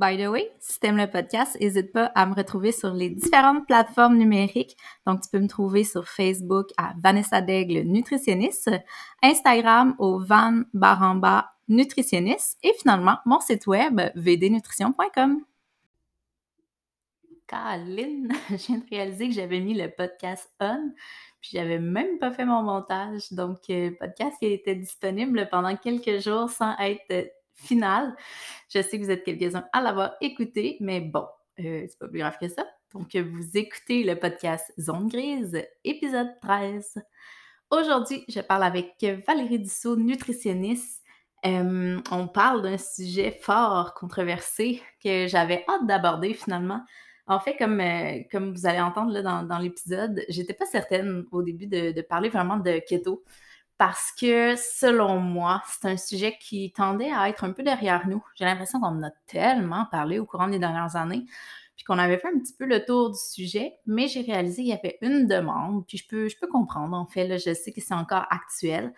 By the way, si t'aimes le podcast, n'hésite pas à me retrouver sur les différentes plateformes numériques. Donc, tu peux me trouver sur Facebook à Vanessa Daigle Nutritionniste, Instagram au Van Baramba Nutritionniste et finalement mon site web vdnutrition.com. Caroline, je viens de réaliser que j'avais mis le podcast on, puis j'avais même pas fait mon montage. Donc, euh, podcast qui était disponible pendant quelques jours sans être finale. Je sais que vous êtes quelques-uns à l'avoir écouté, mais bon, euh, c'est pas plus grave que ça. Donc, vous écoutez le podcast Zone Grise, épisode 13. Aujourd'hui, je parle avec Valérie Dussault, nutritionniste. Euh, on parle d'un sujet fort, controversé, que j'avais hâte d'aborder finalement. En fait, comme, euh, comme vous allez entendre là, dans, l'épisode, j'étais pas certaine au début de, parler vraiment de keto parce que selon moi, c'est un sujet qui tendait à être un peu derrière nous. J'ai l'impression qu'on en a tellement parlé au courant des dernières années, puis qu'on avait fait un petit peu le tour du sujet, mais j'ai réalisé qu'il y avait une demande, puis je peux, je peux comprendre, en fait, je sais que c'est encore actuel.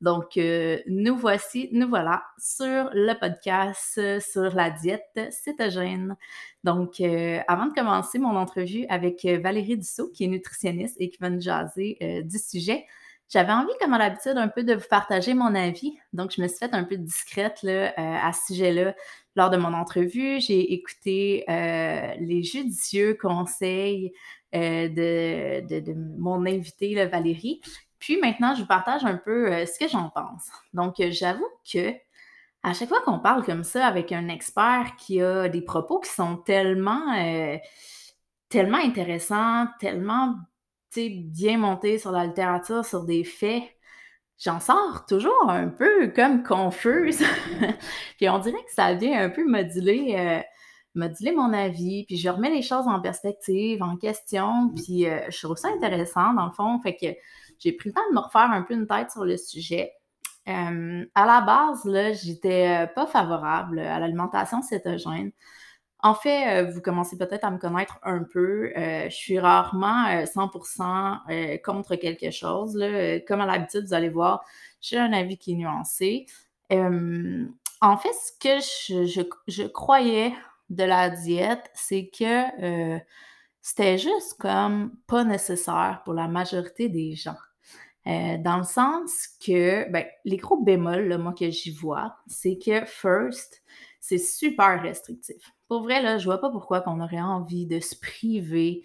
Donc, euh, nous voici, nous voilà sur le podcast euh, sur la diète cétogène. Donc, euh, avant de commencer mon entrevue avec Valérie Dussault, qui est nutritionniste et qui va nous jaser du sujet, j'avais envie, comme à l'habitude, un peu de vous partager mon avis. Donc, je me suis faite un peu discrète là, euh, à ce sujet-là lors de mon entrevue. J'ai écouté euh, les judicieux conseils euh, de, mon invité, Valérie. Puis maintenant, je vous partage un peu ce que j'en pense. Donc, j'avoue que à chaque fois qu'on parle comme ça avec un expert qui a des propos qui sont tellement, tellement intéressants, tellement bien monté sur la littérature, sur des faits, j'en sors toujours un peu comme confuse. puis on dirait que ça vient un peu moduler, euh, moduler mon avis, puis je remets les choses en perspective, en question, puis euh, je trouve ça intéressant dans le fond. Fait que j'ai pris le temps de me refaire un peu une tête sur le sujet. Euh, à la base, là, j'étais pas favorable à l'alimentation cétogène. En fait, euh, vous commencez peut-être à me connaître un peu. Euh, je suis rarement 100% euh, contre quelque chose. Comme à l'habitude, vous allez voir, j'ai un avis qui est nuancé. en fait, ce que je, croyais de la diète, c'est que c'était juste comme pas nécessaire pour la majorité des gens. dans le sens que, ben, les gros bémols, moi, que j'y vois, c'est que first, c'est super restrictif. Pour vrai, là, je vois pas pourquoi qu'on aurait envie de se priver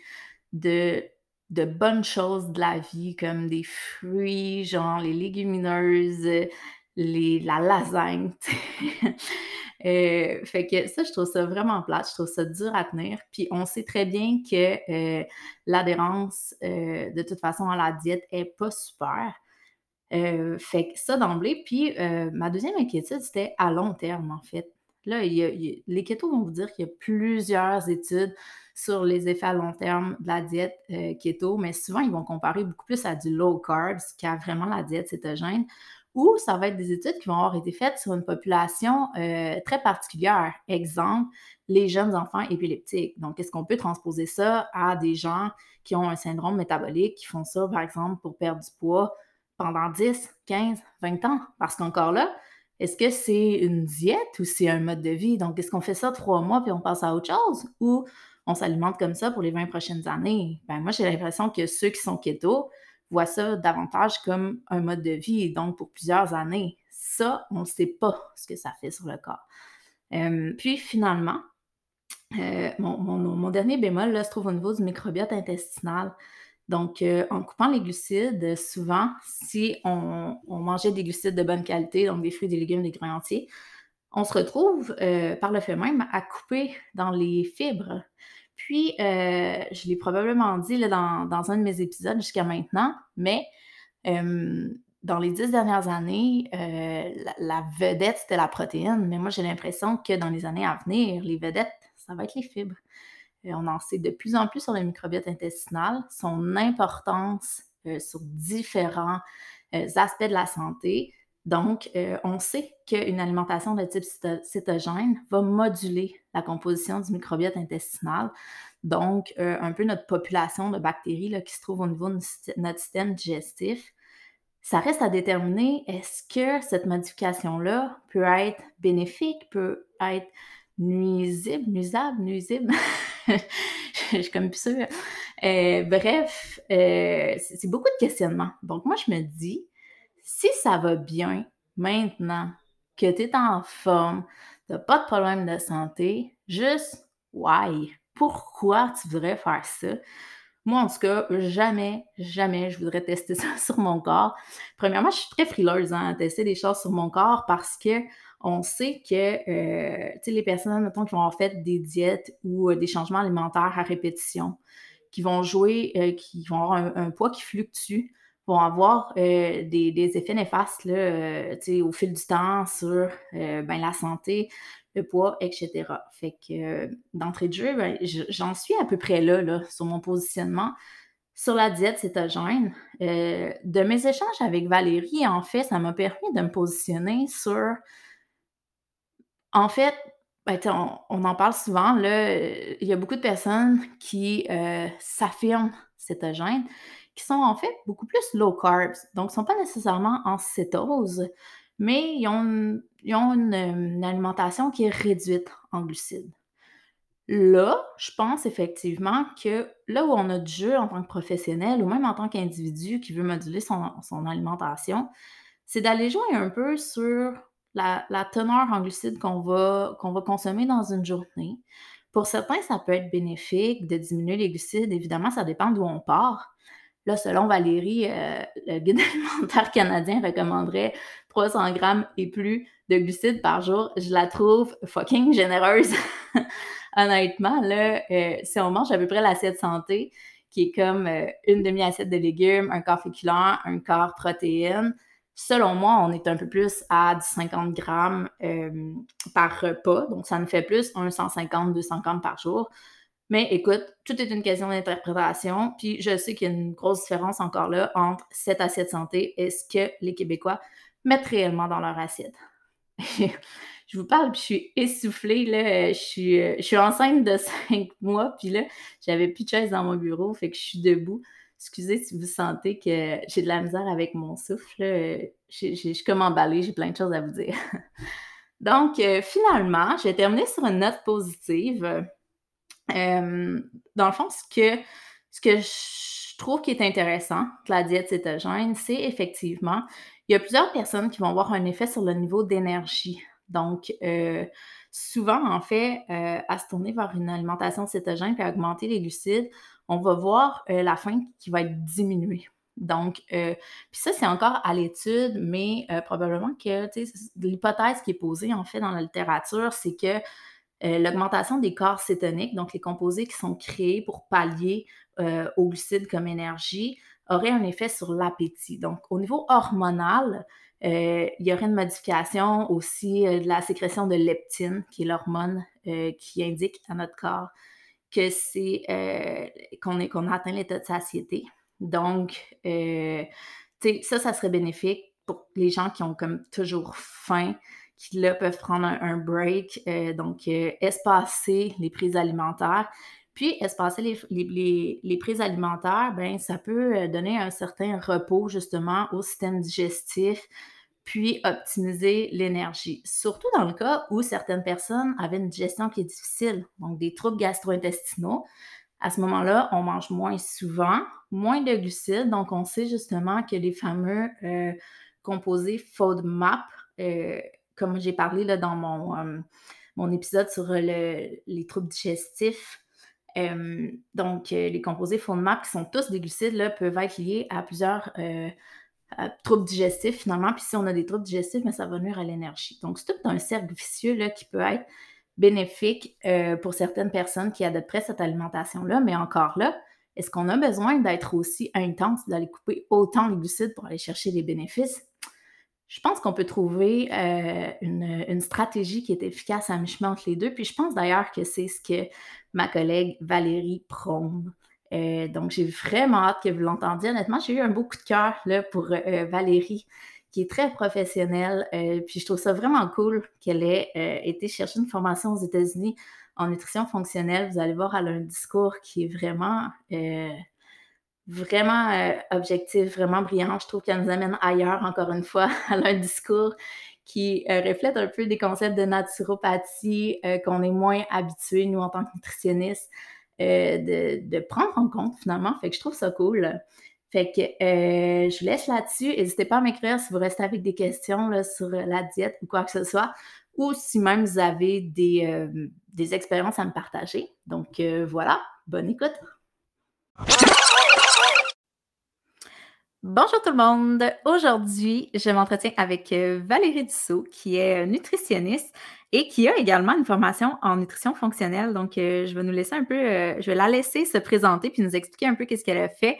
de, de bonnes choses de la vie, comme des fruits, genre les légumineuses, les, la lasagne. euh, fait que ça, je trouve ça vraiment plate, je trouve ça dur à tenir. Puis on sait très bien que euh, l'adhérence, euh, de toute façon, à la diète est pas super. Fait que ça d'emblée. Puis ma deuxième inquiétude, c'était à long terme, en fait. Là, les keto vont vous dire qu'il y a plusieurs études sur les effets à long terme de la diète euh, keto, mais souvent, ils vont comparer beaucoup plus à du low carbs qu'à vraiment la diète cétogène, ou ça va être des études qui vont avoir été faites sur une population euh, très particulière. Exemple, les jeunes enfants épileptiques. Donc, est-ce qu'on peut transposer ça à des gens qui ont un syndrome métabolique, qui font ça, par exemple, pour perdre du poids pendant 10, 15, 20 ans? Parce qu'encore là, est-ce que c'est une diète ou c'est un mode de vie? Donc, est-ce qu'on fait ça trois mois puis on passe à autre chose? Ou on s'alimente comme ça pour les 20 prochaines années? Ben, moi, j'ai l'impression que ceux qui sont keto voient ça davantage comme un mode de vie, donc pour plusieurs années. Ça, on ne sait pas ce que ça fait sur le corps. Puis finalement, euh, mon, dernier bémol là, se trouve au niveau du microbiote intestinal. Donc, euh, en coupant les glucides, souvent, si on, mangeait des glucides de bonne qualité, donc des fruits, des légumes, des grains entiers, on se retrouve euh, par le fait même à couper dans les fibres. Puis, euh, je l'ai probablement dit dans, un de mes épisodes jusqu'à maintenant, mais dans les dix dernières années, la, vedette, c'était la protéine, mais moi, j'ai l'impression que dans les années à venir, les vedettes, ça va être les fibres. On en sait de plus en plus sur le microbiote intestinal, son importance sur différents aspects de la santé. Donc, on sait qu'une alimentation de type cétogène va moduler la composition du microbiote intestinal. Donc, un peu notre population de bactéries qui se trouve au niveau de notre système digestif. Ça reste à déterminer, est-ce que cette modification-là peut être bénéfique, peut être nuisible, nuisable, nuisible? Je suis comme plus sûre. bref, c'est beaucoup de questionnements. Donc, moi, je me dis, si ça va bien maintenant, que tu es en forme, tu n'as pas de problème de santé, juste why? Pourquoi tu voudrais faire ça? Moi, en tout cas, jamais, jamais je voudrais tester ça sur mon corps. Premièrement, je suis très frileuse hein, à tester des choses sur mon corps parce que on sait que euh, les personnes, mettons, qui vont avoir fait des diètes ou euh, des changements alimentaires à répétition, qui vont jouer, euh, qui vont avoir un, poids qui fluctue, vont avoir des, effets néfastes là, au fil du temps sur ben, la santé, le poids, etc. Fait que d'entrée de jeu, ben, j'en suis à peu près là, là, sur mon positionnement sur la diète cétogène. de mes échanges avec Valérie, en fait, ça m'a permis de me positionner sur. En fait, ben, on, en parle souvent, il y a beaucoup de personnes qui s'affirment cétogènes qui sont en fait beaucoup plus low carbs. Donc, ne sont pas nécessairement en cétose, mais ils ont, une, alimentation qui est réduite en glucides. Là, je pense effectivement que là où on a du jeu en tant que professionnel ou même en tant qu'individu qui veut moduler son, alimentation, c'est d'aller jouer un peu sur la, teneur en glucides qu'on va, qu'on va consommer dans une journée. Pour certains, ça peut être bénéfique de diminuer les glucides. Évidemment, ça dépend d'où on part. Là, selon Valérie, euh, le guide alimentaire canadien recommanderait 300 grammes et plus de glucides par jour. Je la trouve fucking généreuse. Honnêtement, là, euh, si on mange à peu près l'assiette santé, qui est comme euh, une demi-assiette de légumes, un quart féculent, un quart protéines, selon moi, on est un peu plus à 50 grammes par repas. Donc, ça nous fait plus un 150-200 grammes par jour. Mais écoute, tout est une question d'interprétation. Puis je sais qu'il y a une grosse différence encore là entre cette assiette santé et ce que les Québécois mettent réellement dans leur assiette. je vous parle, puis je suis essoufflée, là. Je suis, je suis enceinte de cinq mois, puis là, j'avais plus de chaise dans mon bureau, fait que je suis debout. Excusez si vous sentez que j'ai de la misère avec mon souffle. Je, suis comme emballée, j'ai plein de choses à vous dire. Donc, euh, finalement, je vais terminer sur une note positive dans le fond, ce que, ce que je trouve qui est intéressant de la diète cétogène, c'est effectivement, il y a plusieurs personnes qui vont avoir un effet sur le niveau d'énergie. Donc, euh, souvent, en fait, euh, à se tourner vers une alimentation cétogène et à augmenter les glucides, on va voir euh, la faim qui va être diminuée. Donc, puis ça, c'est encore à l'étude, mais probablement que l'hypothèse qui est posée, en fait, dans la littérature, c'est que euh, l'augmentation des corps cétoniques, donc les composés qui sont créés pour pallier euh, aux glucides comme énergie, aurait un effet sur l'appétit. Donc, au niveau hormonal, euh, il y aurait une modification aussi de la sécrétion de leptine, qui est l'hormone qui indique à notre corps que c'est qu'on qu'on a atteint l'état de satiété. Donc, ça, ça serait bénéfique pour les gens qui ont comme toujours faim, qui là peuvent prendre un, break, euh, donc euh, espacer les prises alimentaires. Puis, espacer les, les, prises alimentaires, ben, ça peut euh, donner un certain repos justement au système digestif, puis optimiser l'énergie. Surtout dans le cas où certaines personnes avaient une digestion qui est difficile, donc des troubles gastro-intestinaux. À ce moment-là, on mange moins souvent, moins de glucides, donc on sait justement que les fameux composés FODMAP, comme j'ai parlé là, dans mon, euh, mon épisode sur euh, les troubles digestifs, euh, donc les composés FODMAP qui sont tous des glucides là, peuvent être liés à plusieurs troubles digestifs finalement. Puis si on a des troubles digestifs, mais ça va nuire à l'énergie. Donc c'est tout un cercle vicieux là, qui peut être bénéfique pour certaines personnes qui adopteraient cette alimentation-là, mais encore là, est-ce qu'on a besoin d'être aussi intense, d'aller couper autant les glucides pour aller chercher les bénéfices? Je pense qu'on peut trouver euh, une, stratégie qui est efficace à mi-chemin entre les deux. Puis je pense d'ailleurs que c'est ce que ma collègue Valérie prône. Euh, donc, j'ai vraiment hâte que vous l'entendiez. Honnêtement, j'ai eu un beau coup de cœur pour euh, Valérie, qui est très professionnelle. puis je trouve ça vraiment cool qu'elle ait été chercher une formation aux États-Unis en nutrition fonctionnelle. Vous allez voir, elle a un discours qui est vraiment vraiment euh, objectif, vraiment brillant. Je trouve qu'elle nous amène ailleurs, encore une fois. Elle a un discours qui euh, reflète un peu des concepts de naturopathie euh, qu'on est moins habitués, nous, en tant que nutritionnistes, de, prendre en compte, finalement. Fait que je trouve ça cool. Fait que je vous laisse là-dessus. N'hésitez pas à m'écrire si vous restez avec des questions sur la diète ou quoi que ce soit, ou si même vous avez des, des expériences à me partager. Donc voilà, bonne écoute. Bonjour tout le monde. Aujourd'hui, je m'entretiens avec euh, Valérie Dussault, qui est nutritionniste et qui a également une formation en nutrition fonctionnelle. Donc, euh, je vais nous laisser un peu, euh, je vais la laisser se présenter puis nous expliquer un peu qu'est-ce qu'elle a fait.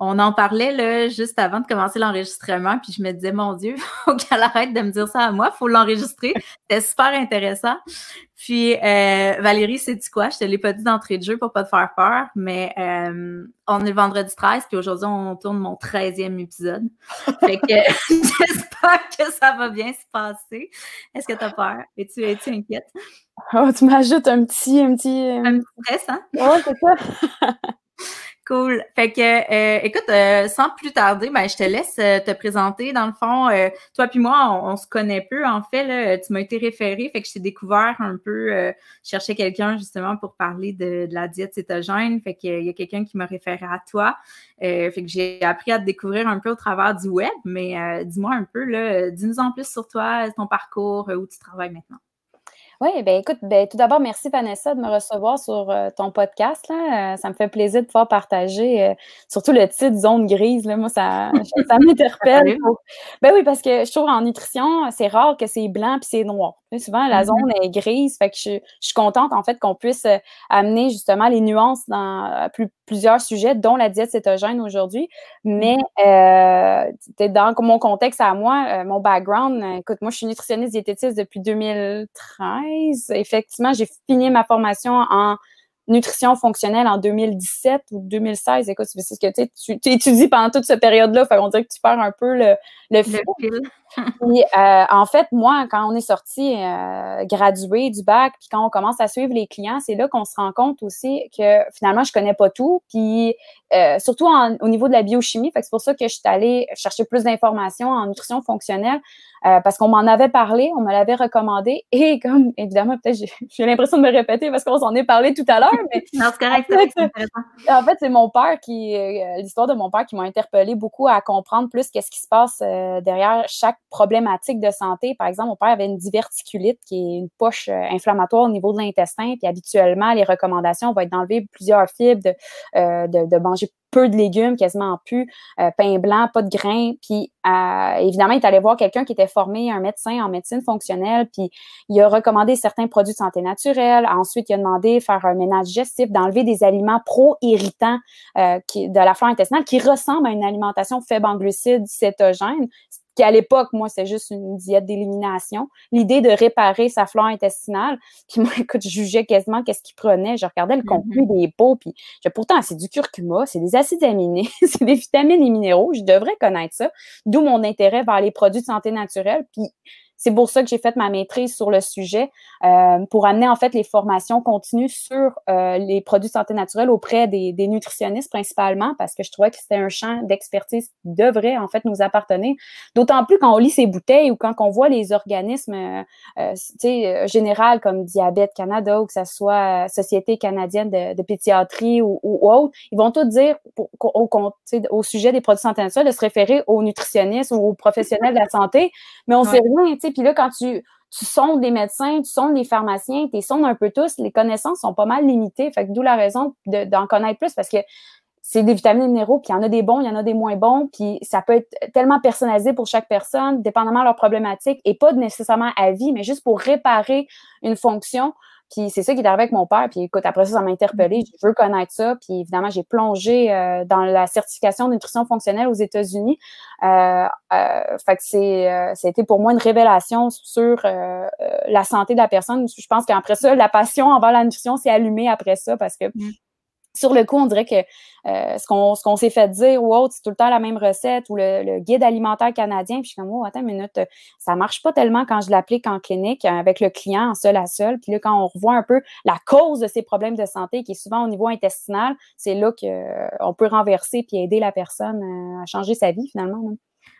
On en parlait là, juste avant de commencer l'enregistrement, puis je me disais, mon Dieu, faut qu'elle arrête de me dire ça à moi, faut l'enregistrer. C'était super intéressant. Puis euh, Valérie, c'est du quoi? Je te l'ai pas dit d'entrée de jeu pour pas te faire peur, mais euh, on est vendredi 13, puis aujourd'hui, on tourne mon 13e épisode. Fait que j'espère que ça va bien se passer. Est-ce que tu as peur? Es-tu es inquiète? Oh, tu m'ajoutes un petit, un petit. Un petit stress, hein? Ouais, c'est ça. Cool. Fait que, euh, écoute, euh, sans plus tarder, ben, je te laisse euh, te présenter. Dans le fond, toi puis moi, on, se connaît peu. En fait, là, tu m'as été référé, fait que je t'ai découvert un peu. je cherchais quelqu'un justement pour parler de, la diète cétogène. Fait qu'il y a quelqu'un qui m'a référé à toi. fait que j'ai appris à te découvrir un peu au travers du web. Mais dis-moi un peu, là, dis-nous en plus sur toi, ton parcours, où tu travailles maintenant. Oui, ben écoute, ben, tout d'abord, merci Vanessa de me recevoir sur euh, ton podcast. Là. Euh, ça me fait plaisir de pouvoir partager, euh, surtout le titre Zone grise. Là, moi, ça, ça m'interpelle. Ben oui, parce que je trouve en nutrition, c'est rare que c'est blanc puis c'est noir. Souvent, la mm-hmm. zone est grise. Fait que je, suis contente, en fait, qu'on puisse amener justement les nuances dans plusieurs sujets, dont la diète cétogène aujourd'hui. Mais mm-hmm. dans mon contexte à moi, mon background, écoute, moi, je suis nutritionniste diététiste depuis 2013 effectivement, j'ai fini ma formation en nutrition fonctionnelle en 2017 ou 2016. Écoute, c'est ce que tu, tu étudies pendant toute cette période-là. Fait on dirait que tu perds un peu le, le, fil. Euh, en fait, moi, quand on est sorti euh, gradué du bac, puis quand on commence à suivre les clients, c'est là qu'on se rend compte aussi que finalement, je connais pas tout. Puis euh, surtout au niveau de la biochimie. C'est pour ça que je suis allée chercher plus d'informations en nutrition fonctionnelle parce qu'on m'en avait parlé, on me l'avait recommandé. Et comme, évidemment, peut-être j'ai l'impression de me répéter parce qu'on s'en est parlé tout à l'heure. Mais non, c'est correct. En fait, c'est mon père qui, l'histoire de mon père qui m'a interpellé beaucoup à comprendre plus qu'est-ce qui se passe derrière chaque problématique de santé. Par exemple, mon père avait une diverticulite qui est une poche inflammatoire au niveau de l'intestin. Puis habituellement, les recommandations vont être d'enlever plusieurs fibres, de, de, manger peu de légumes, quasiment plus, euh, pain blanc, pas de grains. Puis euh, évidemment, il est allé voir quelqu'un qui était formé, un médecin en médecine fonctionnelle, puis il a recommandé certains produits de santé naturelle. Ensuite, il a demandé de faire un ménage digestif, d'enlever des aliments pro-irritants euh, de la flore intestinale qui ressemblent à une alimentation faible en glucides cétogène qui à l'époque, moi, c'est juste une diète d'élimination. L'idée de réparer sa flore intestinale. Puis moi, écoute, je jugeais quasiment qu'est-ce qu'il prenait. Je regardais le contenu des pots, puis je, pourtant, c'est du curcuma, c'est des acides aminés, c'est des vitamines et minéraux. Je devrais connaître ça. D'où mon intérêt vers les produits de santé naturelle. Puis c'est pour ça que j'ai fait ma maîtrise sur le sujet, euh, pour amener en fait les formations continues sur euh, les produits de santé naturelle auprès des, des, nutritionnistes principalement, parce que je trouvais que c'était un champ d'expertise qui devrait en fait nous appartenir. D'autant plus quand on lit ces bouteilles ou quand on voit les organismes euh, euh général comme Diabète Canada ou que ce soit Société canadienne de, de pédiatrie ou, ou, autre, ils vont tous dire pour, au, au, sujet des produits de santé naturelle de se référer aux nutritionnistes ou aux professionnels de la santé, mais on sait rien, puis là, quand tu, sondes les médecins, tu sondes les pharmaciens, tu sondes un peu tous, les connaissances sont pas mal limitées. Fait que d'où la raison d'en connaître plus parce que c'est des vitamines minéraux, puis il y en a des bons, il y en a des moins bons, puis ça peut être tellement personnalisé pour chaque personne, dépendamment de leur problématique, et pas nécessairement à vie, mais juste pour réparer une fonction. Puis c'est ça qui est arrivé avec mon père. Puis écoute, après ça, ça m'a interpellée. Mm-hmm. Je veux connaître ça. Puis évidemment, j'ai plongé euh, dans la certification de nutrition fonctionnelle aux États-Unis. Euh, euh, fait que c'est, euh, ça a été pour moi une révélation sur la santé de la personne. Je pense qu'après ça, la passion envers la nutrition s'est allumée après ça parce que mm sur le coup, on dirait que euh, ce qu'on s'est fait dire ou autre, c'est tout le temps la même recette ou le, guide alimentaire canadien. Puis je suis comme, oh, attends une minute, ça marche pas tellement quand je l'applique en clinique avec le client en seul à seul. Puis là, quand on revoit un peu la cause de ces problèmes de santé, qui est souvent au niveau intestinal, c'est là qu'on euh, peut renverser puis aider la personne euh, à changer sa vie finalement.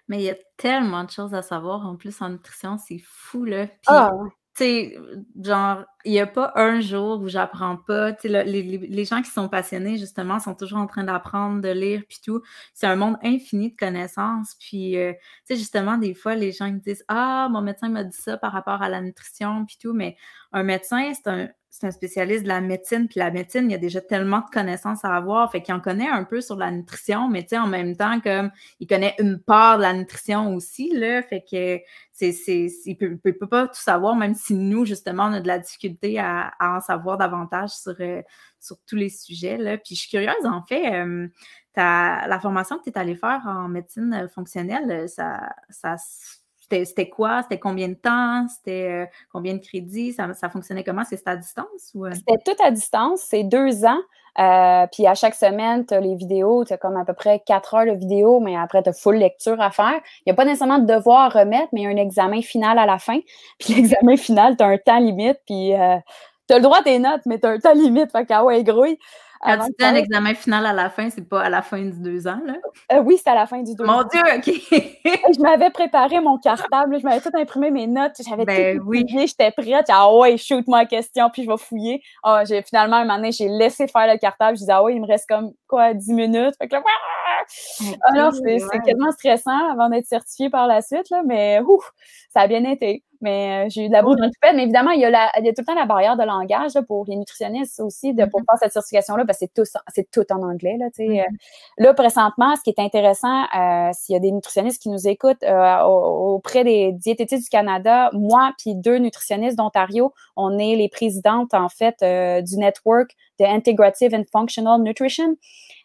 Mais il y a tellement de choses à savoir en plus en nutrition, c'est fou là. ah, sais, genre, il n'y a pas un jour où j'apprends pas. Tu sais, les, gens qui sont passionnés, justement, sont toujours en train d'apprendre, de lire, puis tout. C'est un monde infini de connaissances. Puis, euh, tu sais, justement, des fois, les gens me disent Ah, mon médecin m'a dit ça par rapport à la nutrition, puis tout. Mais un médecin, c'est un, spécialiste de la médecine, puis la médecine, il y a déjà tellement de connaissances à avoir, fait qu'il en connaît un peu sur la nutrition, mais en même temps, comme il connaît une part de la nutrition aussi, là, fait que c'est, il peut, peut, pas tout savoir, même si nous, justement, on a de la difficulté à, en savoir davantage sur, euh, sur tous les sujets, là. Puis je suis curieuse, en fait, euh, la formation que tu es allée faire en médecine fonctionnelle, ça, ça c'était quoi? C'était combien de temps? C'était euh, combien de crédits? Ça, ça fonctionnait comment? C'était à distance? Ou... Euh? C'était tout à distance. C'est deux ans. Euh, puis à chaque semaine, tu as les vidéos. Tu as comme à peu près quatre heures de vidéo, mais après, tu as full lecture à faire. Il n'y a pas nécessairement de devoir à remettre, mais il y a un examen final à la fin. Puis l'examen final, tu as un temps limite. Puis tu as le droit des notes, mais tu as un temps limite. Fait qu'à ouais, grouille. Quand tu fais un examen final à la fin, c'est pas à la fin du deux ans, là? Euh, oui, c'est à la fin du deux ans. Mon Dieu, OK! je m'avais préparé mon cartable, je m'avais tout imprimé mes notes, j'avais ben, tout oui. j'étais prête. Ah ouais, shoot-moi la question, puis je vais fouiller. Ah, j'ai, finalement, un moment donné, j'ai laissé faire le cartable. Je disais, ah ouais, il me reste comme, quoi, dix minutes? Fait que là, alors, c'est, c'est tellement stressant avant d'être certifié par la suite, là, mais ouf, ça a bien été. Mais euh, j'ai eu de la boue dans le Mais évidemment, il y, a la, il y, a tout le temps la barrière de langage pour les nutritionnistes aussi, de, pour mm-hmm. faire cette certification-là, parce que c'est tout, en anglais. Là, mm-hmm. Euh, là, présentement, ce qui est intéressant, euh, s'il y a des nutritionnistes qui nous écoutent auprès des diététistes du Canada, moi puis deux nutritionnistes d'Ontario, on est les présidentes, en fait, du network de Integrative and Functional Nutrition.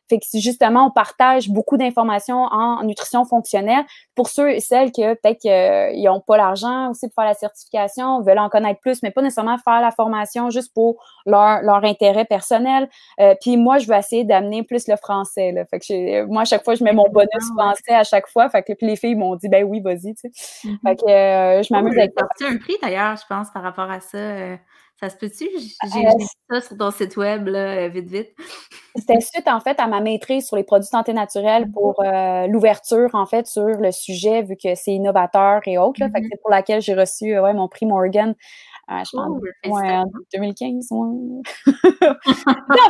Fait que justement, on partage beaucoup d'informations en nutrition fonctionnelle pour ceux et celles qui peut-être qu'ils n'ont pas l'argent aussi pour faire la certification, veulent en connaître plus, mais pas nécessairement faire la formation juste pour leur, leur intérêt personnel. Euh, puis moi, je veux essayer d'amener plus le français. Là. Fait que moi, à chaque fois, je mets mon bonus français à chaque fois. Fait que puis les filles m'ont dit ben oui, vas-y. Tu sais. Mm-hmm. Fait que euh, je m'amuse avec ça. un prix d'ailleurs, je pense, par rapport à ça. Euh, ça se peut-tu? J'ai vu ça sur ton site web, là, vite, vite. C'était suite, en fait, à ma maîtrise sur les produits santé naturelle mmh pour euh, l'ouverture, en fait, sur le sujet, vu que c'est innovateur et autres. Mmh c'est pour laquelle j'ai reçu ouais, mon prix Morgan. Euh, je pense, ouais, en 2015. Ouais. ça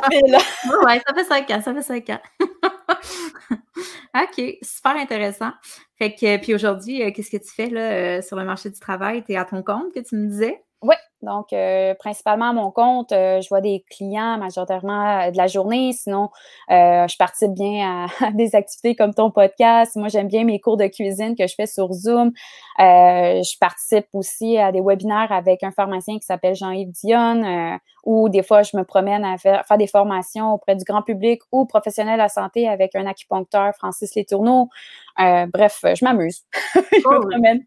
fait, là. ouais, ça fait cinq ans, ça fait cinq ans. OK, super intéressant. Fait que, puis aujourd'hui, euh, qu'est-ce que tu fais là, sur le marché du travail? Tu es à ton compte, que tu me disais? Oui, donc euh, principalement à mon compte, euh, je vois des clients majoritairement euh, de la journée. Sinon, je participe bien à, des activités comme ton podcast. Moi, j'aime bien mes cours de cuisine que je fais sur Zoom. je participe aussi à des webinaires avec un pharmacien qui s'appelle Jean-Yves Dionne, ou des fois, je me promène à faire, faire, des formations auprès du grand public ou professionnels de la santé avec un acupuncteur, Francis Letourneau. bref, je m'amuse. je me promène.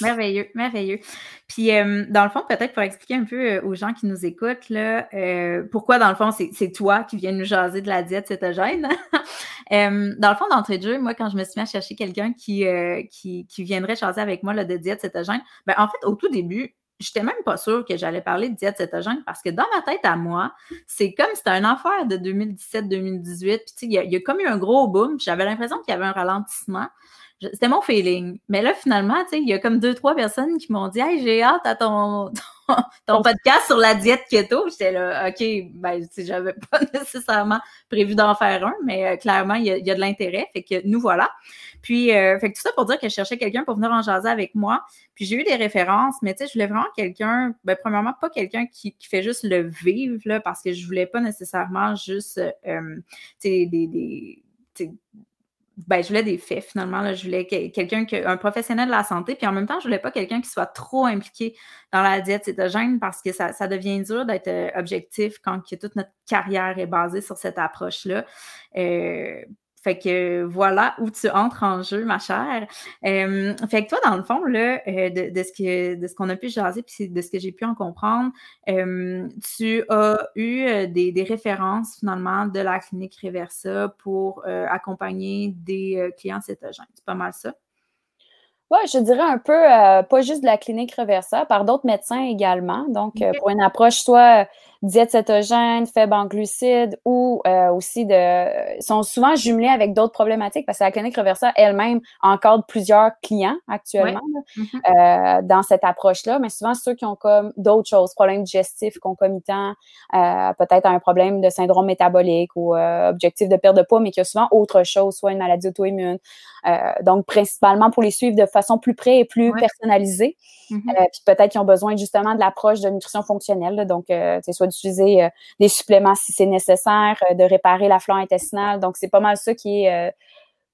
Merveilleux, merveilleux. Puis, dans le fond, peut-être pour expliquer un peu euh, aux gens qui nous écoutent, là, euh, pourquoi, dans le fond, c'est toi qui viens nous jaser de la diète cétogène? euh, dans le fond, d'entrée de jeu, moi, quand je me suis mis à chercher quelqu'un qui, euh, qui, qui, viendrait jaser avec moi là, de diète cétogène, ben, en fait, au tout début, j'étais même pas sûre que j'allais parler de diète cétogène parce que dans ma tête à moi, c'est comme c'était un affaire de 2017-2018. Puis, il y a comme eu un gros boom. J'avais l'impression qu'il y avait un ralentissement. C'était mon feeling. Mais là, finalement, il y a comme deux, trois personnes qui m'ont dit Hey, j'ai hâte à ton, ton, podcast sur la diète keto. J'étais là, OK, ben, j'avais pas nécessairement prévu d'en faire un, mais euh, clairement, il y, a, de l'intérêt. Fait que nous voilà. Puis, euh, fait que tout ça pour dire que je cherchais quelqu'un pour venir en jaser avec moi. Puis j'ai eu des références, mais tu sais, je voulais vraiment quelqu'un, ben, premièrement, pas quelqu'un qui, qui, fait juste le vivre, là, parce que je voulais pas nécessairement juste, euh, tu sais, des, des ben, je voulais des faits finalement. Là. Je voulais quelqu'un, un professionnel de la santé, puis en même temps, je voulais pas quelqu'un qui soit trop impliqué dans la diète cétogène parce que ça, ça devient dur d'être euh, objectif quand toute notre carrière est basée sur cette approche-là. Euh, fait que voilà où tu entres en jeu, ma chère. Euh, fait que toi, dans le fond, là, euh, de, ce que de ce qu'on a pu jaser, puis de ce que j'ai pu en comprendre, euh, tu as eu des, références finalement de la clinique Reversa pour accompagner des clients cétogènes. C'est pas mal ça? Oui, je dirais un peu, pas juste de la clinique Reversa, par d'autres médecins également. Donc, pour une approche soit diète cétogène, faible en glucides ou euh, aussi de sont souvent jumelés avec d'autres problématiques parce que la clinique Reversa elle-même encadre plusieurs clients actuellement mm-hmm. euh, dans cette approche-là, mais souvent ceux qui ont comme d'autres choses, problèmes digestifs concomitants, euh, peut-être un problème de syndrome métabolique ou objectif de perte de poids, mais qui a souvent autre chose, soit une maladie auto-immune. donc, principalement pour les suivre de façon plus près et plus personnalisée. Mm-hmm. puis peut-être qu'ils ont besoin justement de l'approche de nutrition fonctionnelle, donc c'est soit d'utiliser euh, des suppléments si c'est nécessaire, euh, de réparer la flore intestinale. Donc, c'est pas mal ça qui est, euh,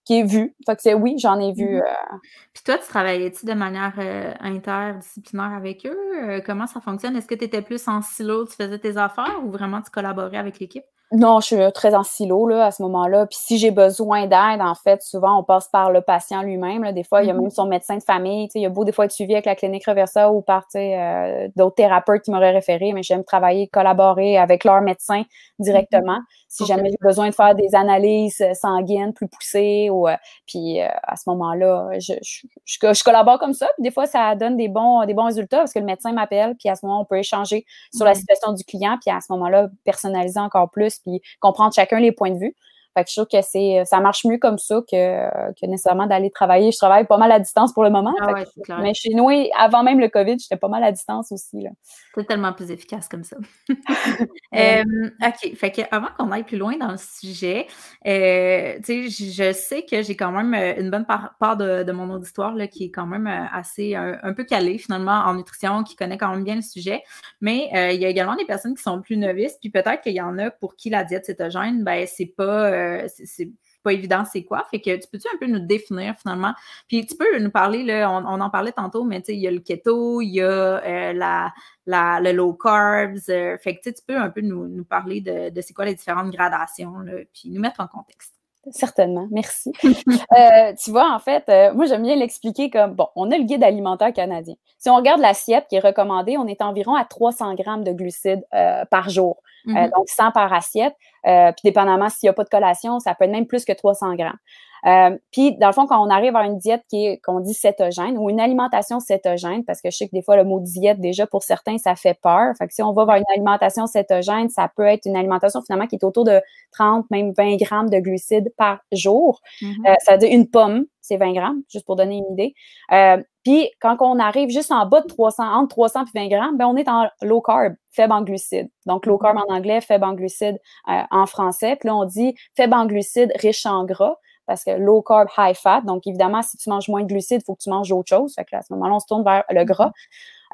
qui est vu. Fait que c'est oui, j'en ai vu. Mm-hmm. Puis toi, tu travaillais-tu de manière interdisciplinaire avec eux? comment ça fonctionne? Est-ce que tu étais plus en silo, tu faisais tes affaires ou vraiment tu collaborais avec l'équipe? Non, je suis très en silo là, à ce moment-là. Puis si j'ai besoin d'aide, en fait, souvent on passe par le patient lui-même. Des fois, il y a mm-hmm. même son médecin de famille. Il y a beau des fois être suivi avec la clinique Reversa ou par euh, d'autres thérapeutes qui m'auraient référé, mais j'aime travailler, collaborer avec leur médecin directement. Mm-hmm. Si jamais j'ai besoin de faire des analyses euh, sanguines plus poussées, ou euh, puis à ce moment-là, je, je, je, collabore comme ça. Puis des fois, ça donne des bons, des bons résultats parce que le médecin m'appelle, puis à ce moment, on peut échanger sur la situation du client, puis à ce moment-là, personnaliser encore plus puis comprendre chacun les points de vue. Fait que je trouve que c'est, ça marche mieux comme ça que, que nécessairement d'aller travailler. Je travaille pas mal à distance pour le moment. Ah mais chez nous, avant même le COVID, j'étais pas mal à distance aussi. C'est tellement plus efficace comme ça. euh, OK. Fait que avant qu'on aille plus loin dans le sujet, euh, je sais que j'ai quand même euh, une bonne part, de, de, mon auditoire là, qui est quand même euh, assez un, peu calé finalement en nutrition, qui connaît quand même bien le sujet. Mais il y a également des personnes qui sont plus novices, puis peut-être qu'il y en a pour qui la diète cétogène, ben c'est pas euh, c'est pas évident c'est quoi. Fait que tu peux-tu un peu nous définir finalement? Puis tu peux nous parler, là, on, en parlait tantôt, mais tu sais, il y a le keto, il y a euh, la, la, le low carbs. Euh, fait que tu peux un peu nous, parler de, de c'est quoi les différentes gradations, là, puis nous mettre en contexte. Certainement, merci. euh, tu vois, en fait, moi, j'aime bien l'expliquer comme, bon, on a le guide alimentaire canadien. Si on regarde l'assiette qui est recommandée, on est environ à 300 grammes de glucides par jour. Mm-hmm. donc 100 par assiette. Euh, puis dépendamment s'il n'y a pas de collation, ça peut être même plus que 300 grammes. Euh, puis, dans le fond, quand on arrive à une diète qui est, qu'on dit cétogène ou une alimentation cétogène, parce que je sais que des fois, le mot diète, déjà, pour certains, ça fait peur. Fait que si on va vers une alimentation cétogène, ça peut être une alimentation, finalement, qui est autour de 30, même 20 grammes de glucides par jour. Mm-hmm. euh, ça veut dire une pomme, c'est 20 grammes, juste pour donner une idée. Euh, puis, quand on arrive juste en bas de 300, entre 300 et 20 grammes, ben, on est en low carb, faible en glucides. Donc, low carb en anglais, faible en glucides euh, en français. Puis là, on dit faible en glucides, riche en gras parce que low carb, high fat. Donc, évidemment, si tu manges moins de glucides, il faut que tu manges autre chose. Fait que à ce moment-là, on se tourne vers le gras.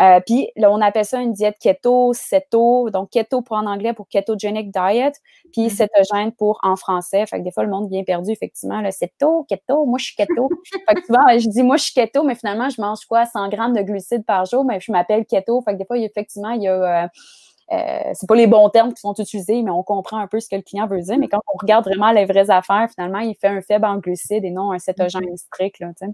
Euh, puis là, on appelle ça une diète keto, ceto. Donc, keto pour en anglais pour ketogenic diet, puis mm-hmm. cétogène pour en français. Fait que des fois, le monde vient perdu, effectivement. Le ceto, keto, moi, je suis keto. fait que souvent, je dis, moi, je suis keto, mais finalement, je mange quoi? 100 grammes de glucides par jour, mais je m'appelle keto. Fait que des fois, effectivement, il y a... Euh, euh, c'est pas les bons termes qui sont utilisés, mais on comprend un peu ce que le client veut dire. Mais quand on regarde vraiment les vraies affaires, finalement, il fait un faible en glucides et non un cétogène strict. Là, puis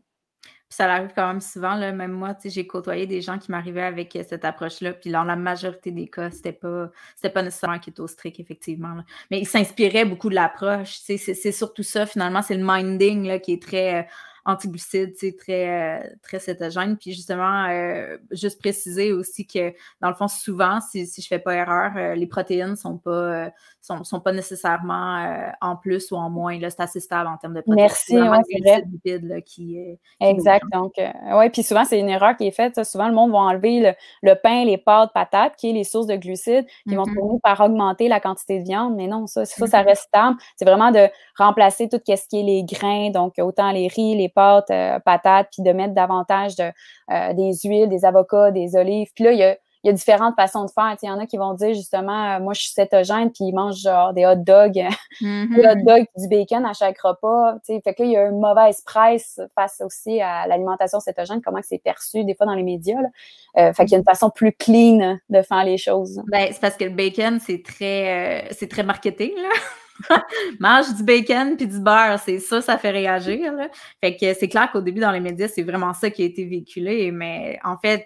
ça arrive quand même souvent, là, même moi, j'ai côtoyé des gens qui m'arrivaient avec euh, cette approche-là, puis dans la majorité des cas, c'était pas, pas nécessairement keto strict, effectivement. Mais ils s'inspiraient beaucoup de l'approche. C'est surtout ça, finalement, c'est le minding là, qui est très euh, antiglucides, c'est très, euh, très cétogène. Puis justement, euh, juste préciser aussi que dans le fond, souvent, si, si je fais pas erreur, euh, les protéines sont pas, sont, sont, pas nécessairement en plus ou en moins. C'est assez stable en termes de protéines. Merci, c'est qui, Exact. Donc, oui, puis souvent, c'est une erreur qui est faite. Souvent, le monde va enlever le, pain, les pâtes, patates, qui est les sources de glucides, qui vont mm-hmm. par augmenter la quantité de viande. Mais non, ça, ça, ça mm-hmm. reste stable. C'est vraiment de remplacer tout ce qui est les grains, donc autant les riz, les pâtes, euh, patates, puis de mettre davantage de, euh, des huiles, des avocats, des olives. Puis là, il y a y a différentes façons de faire. Il y en a qui vont dire justement, moi, je suis cétogène, puis ils mangent genre des hot dogs, des hot dogs, du bacon à chaque repas. tu sais. Fait que là, il y a une mauvaise presse face aussi à l'alimentation cétogène, comment que c'est perçu des fois dans les médias. Là. Euh, fait qu'il y a une façon plus clean de faire les choses. Ben, c'est parce que le bacon, c'est très, euh, c'est très marketing, là. Mange du bacon puis du beurre, c'est ça, ça fait réagir. Fait que c'est clair qu'au début, dans les médias, c'est vraiment ça qui a été véhiculé. Mais en fait,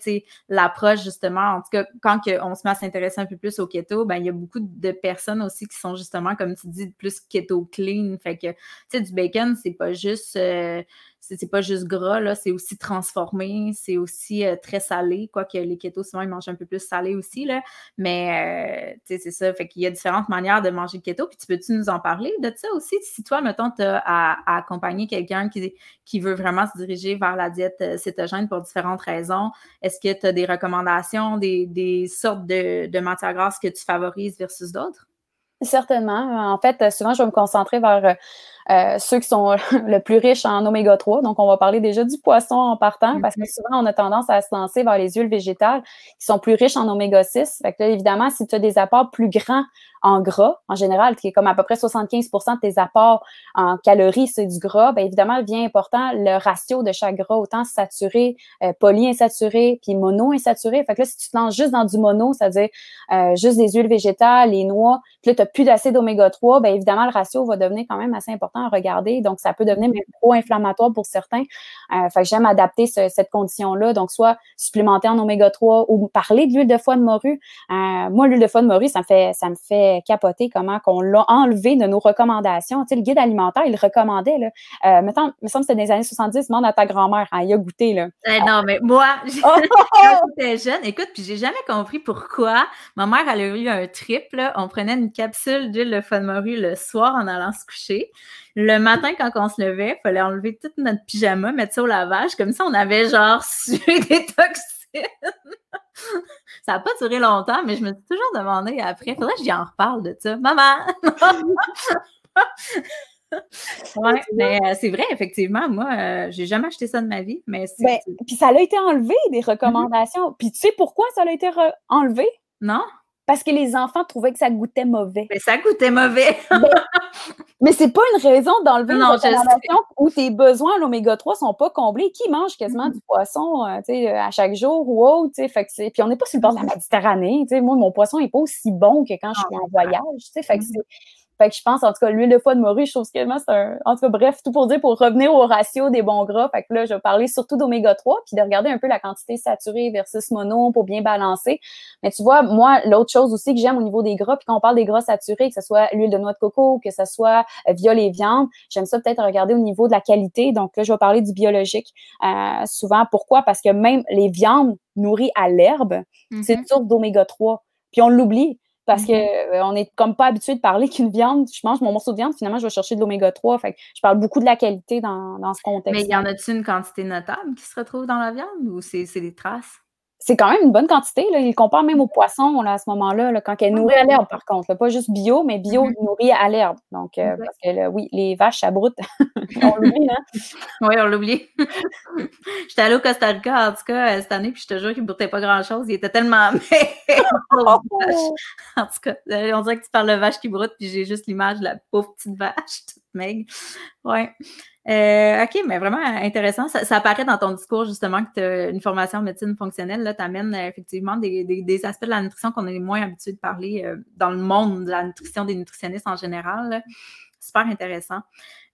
l'approche, justement, en tout cas, quand on se met à s'intéresser un peu plus au keto, ben, il y a beaucoup de personnes aussi qui sont justement, comme tu dis, plus keto clean. Fait que, tu sais, du bacon, c'est pas juste. euh, c'est pas juste gras, c'est aussi transformé, c'est aussi euh, très salé, quoique les ketos, souvent, ils mangent un peu plus salé aussi, là. Mais, euh, c'est ça. Fait qu'il y a différentes manières de manger le keto. Puis, tu peux-tu nous en parler de ça aussi? Si toi, mettons, tu as à, accompagner quelqu'un qui, veut vraiment se diriger vers la diète euh, cétogène pour différentes raisons, est-ce que tu as des recommandations, des, des sortes de, de matières grasses que tu favorises versus d'autres? Certainement. En fait, souvent, je vais me concentrer vers euh, ceux qui sont le plus riches en oméga 3. Donc, on va parler déjà du poisson en partant, parce que souvent, on a tendance à se lancer vers les huiles végétales qui sont plus riches en oméga 6. Fait que là, évidemment, si tu as des apports plus grands en gras, en général, qui est comme à peu près 75% de tes apports en calories, c'est du gras, bien évidemment, devient important le ratio de chaque gras, autant saturé, euh, polyinsaturé, puis monoinsaturé. Fait que là, si tu te lances juste dans du mono, c'est-à-dire euh, juste des huiles végétales, les noix, puis là, tu n'as plus d'acide oméga 3, bien évidemment, le ratio va devenir quand même assez important à regarder. Donc, ça peut devenir même pro-inflammatoire pour certains. Euh, fait que j'aime adapter ce, cette condition-là. Donc, soit supplémenter en oméga 3 ou parler de l'huile de foie de morue. Moi, l'huile de foie de morue, ça fait, ça me fait capoter comment qu'on l'a enlevé de nos recommandations. Tu sais, le guide alimentaire, il recommandait, là. Euh, mettons, il me semble que c'était des années 70, demande à ta grand-mère, elle y a goûté, là. Eh non, mais moi, j'ai- quand j'étais jeune, écoute, puis j'ai jamais compris pourquoi. Ma mère, elle a eu un trip, là. On prenait une capsule d'huile de foie de morue le soir en allant se coucher. Le matin, quand on se levait, il fallait enlever toute notre pyjama, mettre ça au lavage. Comme ça, on avait genre sué des toxines. ça n'a pas duré longtemps, mais je me suis toujours demandé après. Faudrait que j'y en reparle de ça. Maman! ouais, mais euh, c'est vrai, effectivement. Moi, euh, j'ai jamais acheté ça de ma vie, mais. Ben, puis ça a été enlevé des recommandations. Puis tu sais pourquoi ça a été enlevé? Non? Parce que les enfants trouvaient que ça goûtait mauvais. Mais ça goûtait mauvais. Mais c'est pas une raison d'enlever une Non, je sais. recommandation où tes besoins en oméga 3 sont pas comblés. Qui mange quasiment Mhm. du poisson euh, tu sais, à chaque jour ou autre? tu sais, Fait que Puis on n'est pas sur le bord de la Méditerranée. tu sais. Moi, mon poisson n'est pas aussi bon que quand je suis en voyage. tu sais. Fait que c'est- fait que je pense, en tout cas, l'huile de foie de morue, je trouve que c'est un. En tout cas, bref, tout pour dire, pour revenir au ratio des bons gras. Fait que là, je vais parler surtout d'oméga 3, puis de regarder un peu la quantité saturée versus mono pour bien balancer. Mais tu vois, moi, l'autre chose aussi que j'aime au niveau des gras, puis quand on parle des gras saturés, que ce soit l'huile de noix de coco, que ce soit euh, via les viandes, j'aime ça peut-être regarder au niveau de la qualité. Donc là, je vais parler du biologique. Euh, souvent, pourquoi? Parce que même les viandes nourries à l'herbe, c'est Mhm. une source d'oméga 3. Puis on l'oublie parce Mhm. que euh, on est comme pas habitué de parler qu'une viande, je mange mon morceau de viande, finalement je vais chercher de l'oméga 3. Fait que je parle beaucoup de la qualité dans, dans ce Mais contexte. y en a-tu une quantité notable qui se retrouve dans la viande ou c'est des traces? C'est quand même une bonne quantité. Là. Il compare même au poisson là, à ce moment-là, là, quand elle est nourrie à l'herbe, par contre. là. Pas juste bio, mais bio Mhm. nourri à l'herbe. Donc, euh, parce que là, oui, les vaches, ça broute. on l'oublie, hein? Oui, on l'a oublié. J'étais allée au Costa Rica, en tout cas, euh, cette année, puis je te jure qu'il ne broutait pas grand-chose. Il était tellement maigre. en tout cas, euh, on dirait que tu parles de vache qui broute, puis j'ai juste l'image de la pauvre petite vache, maigre. Ouais. Euh, OK, mais vraiment intéressant. Ça, apparaît dans ton discours, justement, que tu as une formation en médecine fonctionnelle. Tu amènes effectivement des, des- aspects de la nutrition qu'on est moins habitué de parler euh, dans le monde de la nutrition, des nutritionnistes en général. Super intéressant.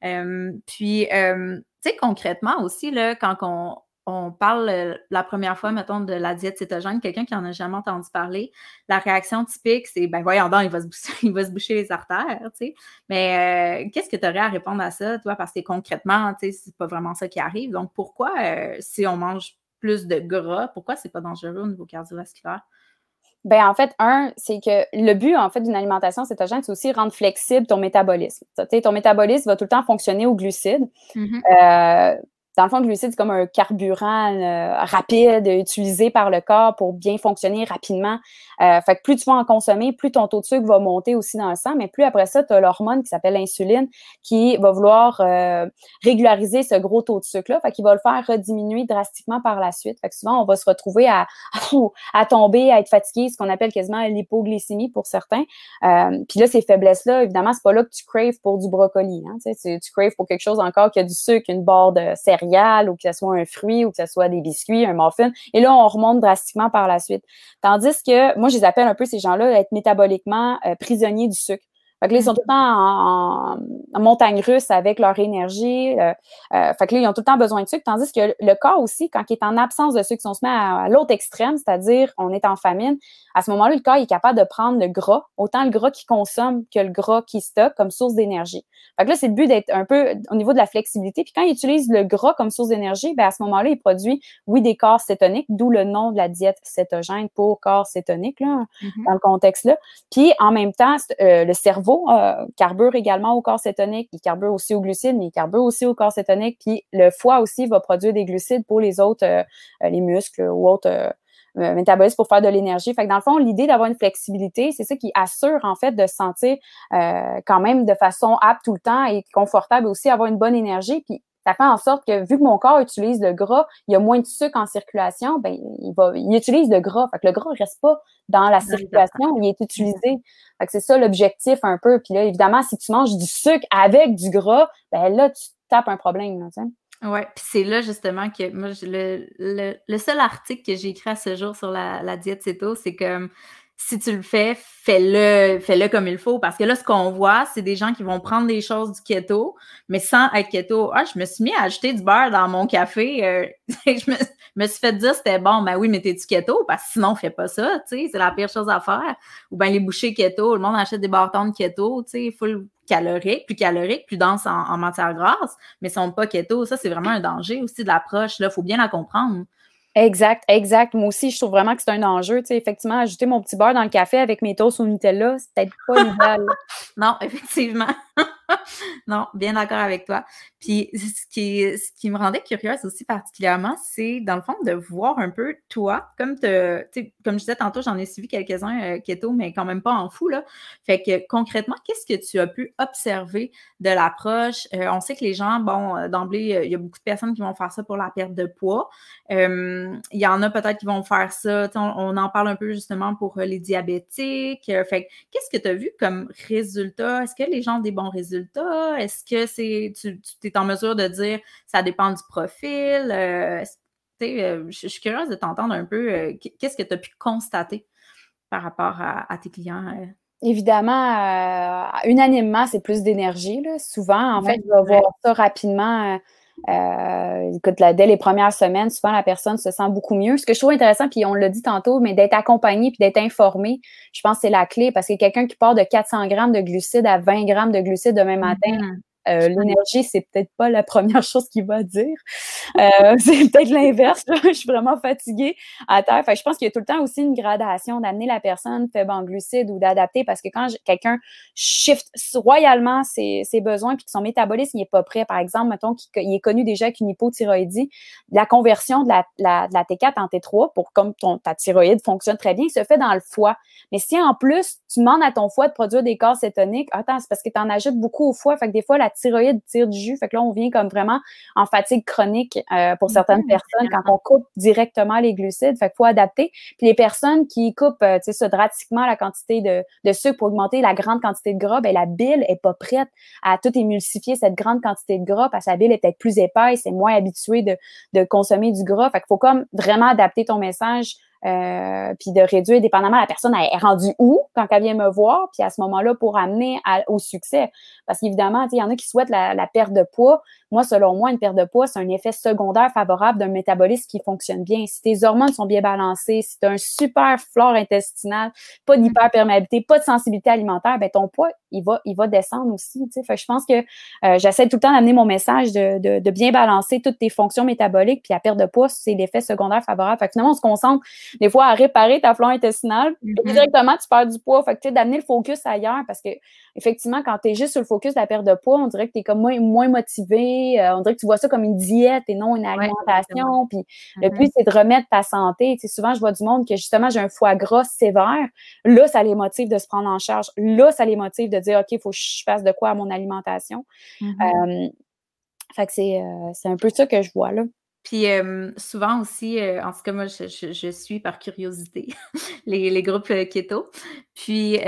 Euh, puis, euh, tu sais, concrètement aussi, là, quand on, on parle euh, la première fois, mettons, de la diète cétogène, quelqu'un qui n'en a jamais entendu parler, la réaction typique, c'est ben voyons donc, il va se boucher, il va se boucher les artères, tu sais. Mais euh, qu'est-ce que tu aurais à répondre à ça, toi? Parce que concrètement, tu sais, c'est pas vraiment ça qui arrive. Donc, pourquoi, euh, si on mange plus de gras, pourquoi c'est pas dangereux au niveau cardiovasculaire? Ben, en fait, un, c'est que le but, en fait, d'une alimentation cétogène, c'est aussi rendre flexible ton métabolisme. Tu sais, ton métabolisme va tout le temps fonctionner aux glucides. Mhm. Euh, dans le fond, le glucide, c'est comme un carburant euh, rapide utilisé par le corps pour bien fonctionner rapidement. Euh, fait que plus tu vas en consommer, plus ton taux de sucre va monter aussi dans le sang, mais plus après ça, tu as l'hormone qui s'appelle l'insuline qui va vouloir euh, régulariser ce gros taux de sucre-là. Fait qu'il va le faire rediminuer drastiquement par la suite. Fait que souvent, on va se retrouver à, à tomber, à être fatigué, ce qu'on appelle quasiment l'hypoglycémie pour certains. Puis là, ces faiblesses-là, évidemment, c'est pas là que tu craves pour du brocoli. Hein, tu, tu craves pour quelque chose encore qui a du sucre, une barre de céréales ou que ce soit un fruit ou que ce soit des biscuits, un muffin. Et là, on remonte drastiquement par la suite. Tandis que moi, je les appelle un peu ces gens-là être métaboliquement euh, prisonniers du sucre. Fait que là, ils sont tout le temps en, montagne russe avec leur énergie. Euh, euh, fait que là, ils ont tout le temps besoin de sucre. Tandis que le corps aussi, quand il est en absence de sucre, si on se met à, l'autre extrême, c'est-à-dire on est en famine, à ce moment-là, le corps est capable de prendre le gras, autant le gras qu'il consomme que le gras qu'il stocke comme source d'énergie. Fait que là, c'est le but d'être un peu au niveau de la flexibilité. Puis quand il utilise le gras comme source d'énergie, ben à ce moment-là, il produit, oui, des corps cétoniques, d'où le nom de la diète cétogène pour corps cétonique, là, mm-hmm. dans le contexte-là. Puis en même temps, euh, le cerveau euh, carbure également au corps cétonique, il carbure aussi au glucides, mais il carbure aussi au corps cétonique. Puis le foie aussi va produire des glucides pour les autres, les muscles ou autres métabolisme pour faire de l'énergie. Fait que dans le fond, l'idée d'avoir une flexibilité, c'est ça qui assure en fait de se sentir quand même de façon apte tout le temps et confortable aussi, avoir une bonne énergie. Puis ça fait en sorte que vu que mon corps utilise le gras, il y a moins de sucre en circulation, ben il va, il utilise le gras. Fait que le gras ne reste pas dans la circulation, il est utilisé. Fait que c'est ça l'objectif un peu. Puis là, évidemment, si tu manges du sucre avec du gras, ben là, tu tapes un problème. Là, oui, puis c'est là justement que moi, le, le, seul article que j'ai écrit à ce jour sur la, la diète céto, c'est que si tu le fais, fais-le, fais-le comme il faut. Parce que là, ce qu'on voit, c'est des gens qui vont prendre des choses du keto, mais sans être keto. Ah, je me suis mis à acheter du beurre dans mon café. Euh, je me, suis fait dire c'était bon, ben oui, mais t'es-tu keto? Parce que sinon, fais pas ça, c'est la pire chose à faire. Ou bien les bouchées keto, le monde achète des bâtons de keto, full calorique, plus calorique, plus dense en, matière grasse, mais sont pas keto. Ça, c'est vraiment un danger aussi de l'approche. Là, faut bien la comprendre. Exact, exact. Moi aussi, je trouve vraiment que c'est un enjeu. Tu sais, effectivement, ajouter mon petit beurre dans le café avec mes toasts au Nutella, c'est peut-être pas idéal. non, effectivement. non, bien d'accord avec toi. Puis ce qui, ce qui me rendait curieuse aussi particulièrement, c'est dans le fond de voir un peu toi, comme te, comme je disais tantôt, j'en ai suivi quelques-uns euh, keto, mais quand même pas en fou là. Fait que concrètement, qu'est-ce que tu as pu observer de l'approche? Euh, On sait que les gens, bon, euh, d'emblée, il y a beaucoup de personnes qui vont faire ça pour la perte de poids. il y en a peut-être qui vont faire ça. On, en parle un peu justement pour les diabétiques. fait qu'est-ce que tu as vu comme résultat? Est-ce que les gens ont des bons résultats? Est-ce que c'est tu, es en mesure de dire ça dépend du profil? Euh, euh, je suis curieuse de t'entendre un peu. Euh, qu'est-ce que tu as pu constater par rapport à, tes clients? Évidemment, unanimement, c'est plus d'énergie. Souvent, en fait, je vais voir ça rapidement. Écoute, dès les premières semaines, souvent la personne se sent beaucoup mieux. Ce que je trouve intéressant, puis on l'a dit tantôt, mais d'être accompagné puis d'être informé, je pense que c'est la clé parce que quelqu'un qui part de 400 grammes de glucides à 20 grammes de glucides demain matin, mm-hmm. Euh, l'énergie, c'est peut-être pas la première chose qu'il va dire. Euh, c'est peut-être l'inverse. je suis vraiment fatiguée à terre. Fait je pense qu'il y a tout le temps aussi une gradation d'amener la personne faible en glucides ou d'adapter parce que quand quelqu'un shift royalement ses, ses besoins puis que son métabolisme n'est pas prêt, par exemple, mettons qu'il est connu déjà avec une hypothyroïdie, la conversion de la, la, de la T4 en T3 pour comme ton, ta thyroïde fonctionne très bien, se fait dans le foie. Mais si en plus, tu demandes à ton foie de produire des corps cétoniques, attends, c'est parce que tu en ajoutes beaucoup au foie. Fait que des fois, la thyroïde tire du jus. Fait que là, on vient comme vraiment en fatigue chronique euh, pour certaines mmh, personnes quand on coupe directement les glucides. Fait qu'il faut adapter. Puis les personnes qui coupent, euh, tu sais, drastiquement la quantité de, de, sucre pour augmenter la grande quantité de gras, ben la bile est pas prête à tout émulsifier cette grande quantité de gras parce que la bile est peut-être plus épaisse et moins habituée de, de consommer du gras. Fait qu'il faut comme vraiment adapter ton message euh, puis de réduire dépendamment la personne est rendue où quand elle vient me voir, puis à ce moment-là pour amener au succès. Parce qu'évidemment, il y en a qui souhaitent la, la, perte de poids. Moi, selon moi, une perte de poids, c'est un effet secondaire favorable d'un métabolisme qui fonctionne bien. Si tes hormones sont bien balancées, si tu as un super flore intestinal, pas d'hyperperméabilité, pas de sensibilité alimentaire, ben ton poids, il va, il va descendre aussi. Fait je pense que euh, j'essaie tout le temps d'amener mon message de, de, de, bien balancer toutes tes fonctions métaboliques, puis la perte de poids, c'est l'effet secondaire favorable. Fait que finalement, on se concentre des fois à réparer ta flore intestinale, mm-hmm. directement, tu perds du poids. Fait que d'amener le focus ailleurs parce que effectivement, quand tu es juste sur le focus de la perte de poids, on dirait que tu es comme moins, moins motivé, Euh, on dirait que tu vois ça comme une diète et non une alimentation. puis le mm-hmm. but, c'est de remettre ta santé. Tu sais, souvent, je vois du monde que justement, j'ai un foie gras sévère. Là, ça les motive de se prendre en charge. Là, ça les motive de dire, OK, il faut que je fasse de quoi à mon alimentation. Mm-hmm. fait que c'est un peu ça que je vois là. Puis souvent aussi, en tout cas, moi, je, suis par curiosité les, groupes keto. Puis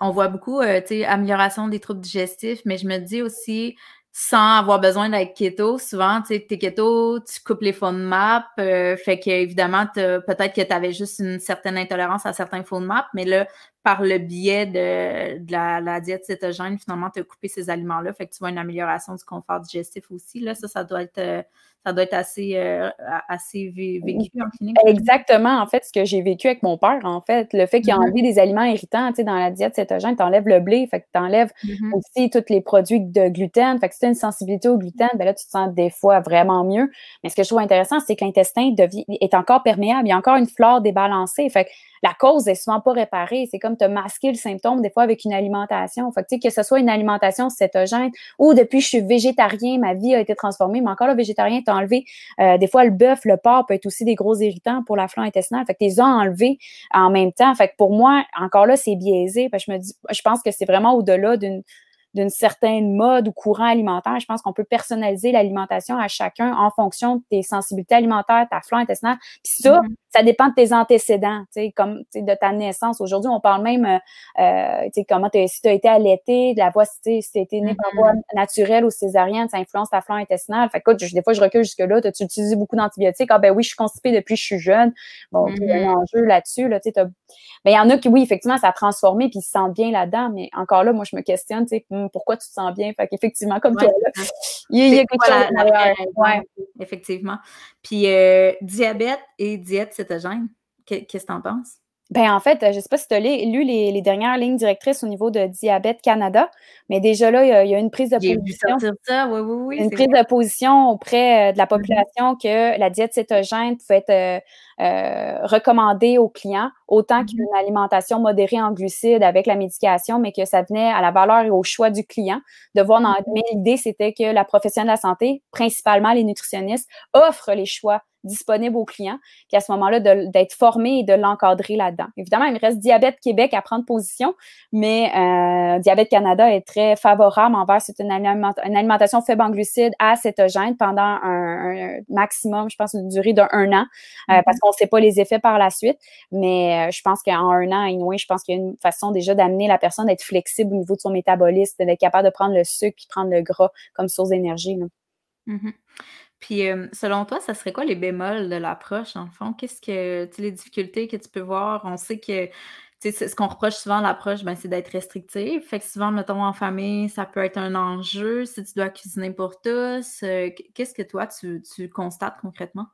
on voit beaucoup, tu sais, amélioration des troubles digestifs, mais je me dis aussi, sans avoir besoin d'être keto, souvent, tu sais, t'es keto, tu coupes les FODMAP, euh, fait que évidemment, peut-être que tu avais juste une certaine intolérance à certains FODMAP, mais là, par le biais de, la, diète cétogène, finalement, tu as coupé ces aliments-là, fait que tu vois une amélioration du confort digestif aussi. Là, ça, ça doit être euh, ça doit être assez, euh, assez vécu en clinique. Exactement. En fait, ce que j'ai vécu avec mon père, en fait, le fait qu'il a mm-hmm. enlevé des aliments irritants, tu sais, dans la diète cétogène, tu enlèves le blé, fait que tu enlèves mm-hmm. aussi tous les produits de gluten. Fait que si tu as une sensibilité au gluten, ben là, tu te sens des fois vraiment mieux. Mais ce que je trouve intéressant, c'est que l'intestin est encore perméable. Il y a encore une flore débalancée. Fait que la cause est souvent pas réparée. C'est comme te masquer le symptôme des fois avec une alimentation. Fait que, que ce soit une alimentation cétogène ou depuis je suis végétarien, ma vie a été transformée, mais encore le végétarien, t'as enlevé. Euh, des fois, le bœuf, le porc peut être aussi des gros irritants pour la flore intestinale. Fait que t'es enlevé en même temps. Fait que pour moi, encore là, c'est biaisé. Fait que je me dis, je pense que c'est vraiment au-delà d'une d'une certaine mode ou courant alimentaire. Je pense qu'on peut personnaliser l'alimentation à chacun en fonction de tes sensibilités alimentaires, ta flore intestinale. Puis ça, mm-hmm. ça dépend de tes antécédents, tu sais, comme de ta naissance. Aujourd'hui, on parle même, euh, euh tu sais, comment si tu as été allaité, de la voie, si tu as été né par voie mm-hmm. naturelle ou césarienne, ça influence ta flore intestinale. Fait que, des fois, je recule jusque-là. As-tu utilisé beaucoup d'antibiotiques? Ah ben oui, je suis constipée depuis que je suis jeune. Bon, il y a un mm-hmm. enjeu là-dessus, là, tu sais, mais il y en a qui, oui, effectivement, ça a transformé puis ils se sentent bien là-dedans. Mais encore là, moi, je me questionne, tu sais, pourquoi tu te sens bien? Fait qu'effectivement, comme toi, il y a, quelque chose Ouais. Effectivement. Puis, euh, diabète et diète cétogène, qu'est-ce que tu en penses? Ben en fait, je ne sais pas si tu as lu les, dernières lignes directrices au niveau de Diabète Canada, mais déjà là, il y a, une prise de position. Ça. Oui, oui, oui, une prise de position auprès euh, de la mm-hmm. population que la diète cétogène pouvait être euh, euh, recommandée aux clients, autant mm-hmm. qu'une alimentation modérée en glucides avec la médication, mais que ça venait à la valeur et au choix du client de voir dans. Mm-hmm. Mais l'idée, c'était que la profession de la santé, principalement les nutritionnistes, offrent les choix disponible aux clients, puis à ce moment-là, d'être formé et de l'encadrer là-dedans. Évidemment, il me reste Diabète Québec à prendre position, mais euh, Diabète Canada est très favorable envers c'est une, alimentation faible en glucides à cétogène pendant un, maximum, je pense, une durée d'un an, euh, mm-hmm. parce qu'on ne sait pas les effets par la suite, mais euh, je pense qu'en un an, anyway, je pense qu'il y a une façon déjà d'amener la personne à être flexible au niveau de son métabolisme, d'être capable de prendre le sucre et prendre le gras comme source d'énergie. Puis, selon toi, ça serait quoi les bémols de l'approche, en fond? Qu'est-ce que, tu les difficultés que tu peux voir? On sait que, sais, ce qu'on reproche souvent à l'approche, ben, c'est d'être restrictif. Fait que souvent, mettons, en famille, ça peut être un enjeu si tu dois cuisiner pour tous. Qu'est-ce que toi, tu constates concrètement?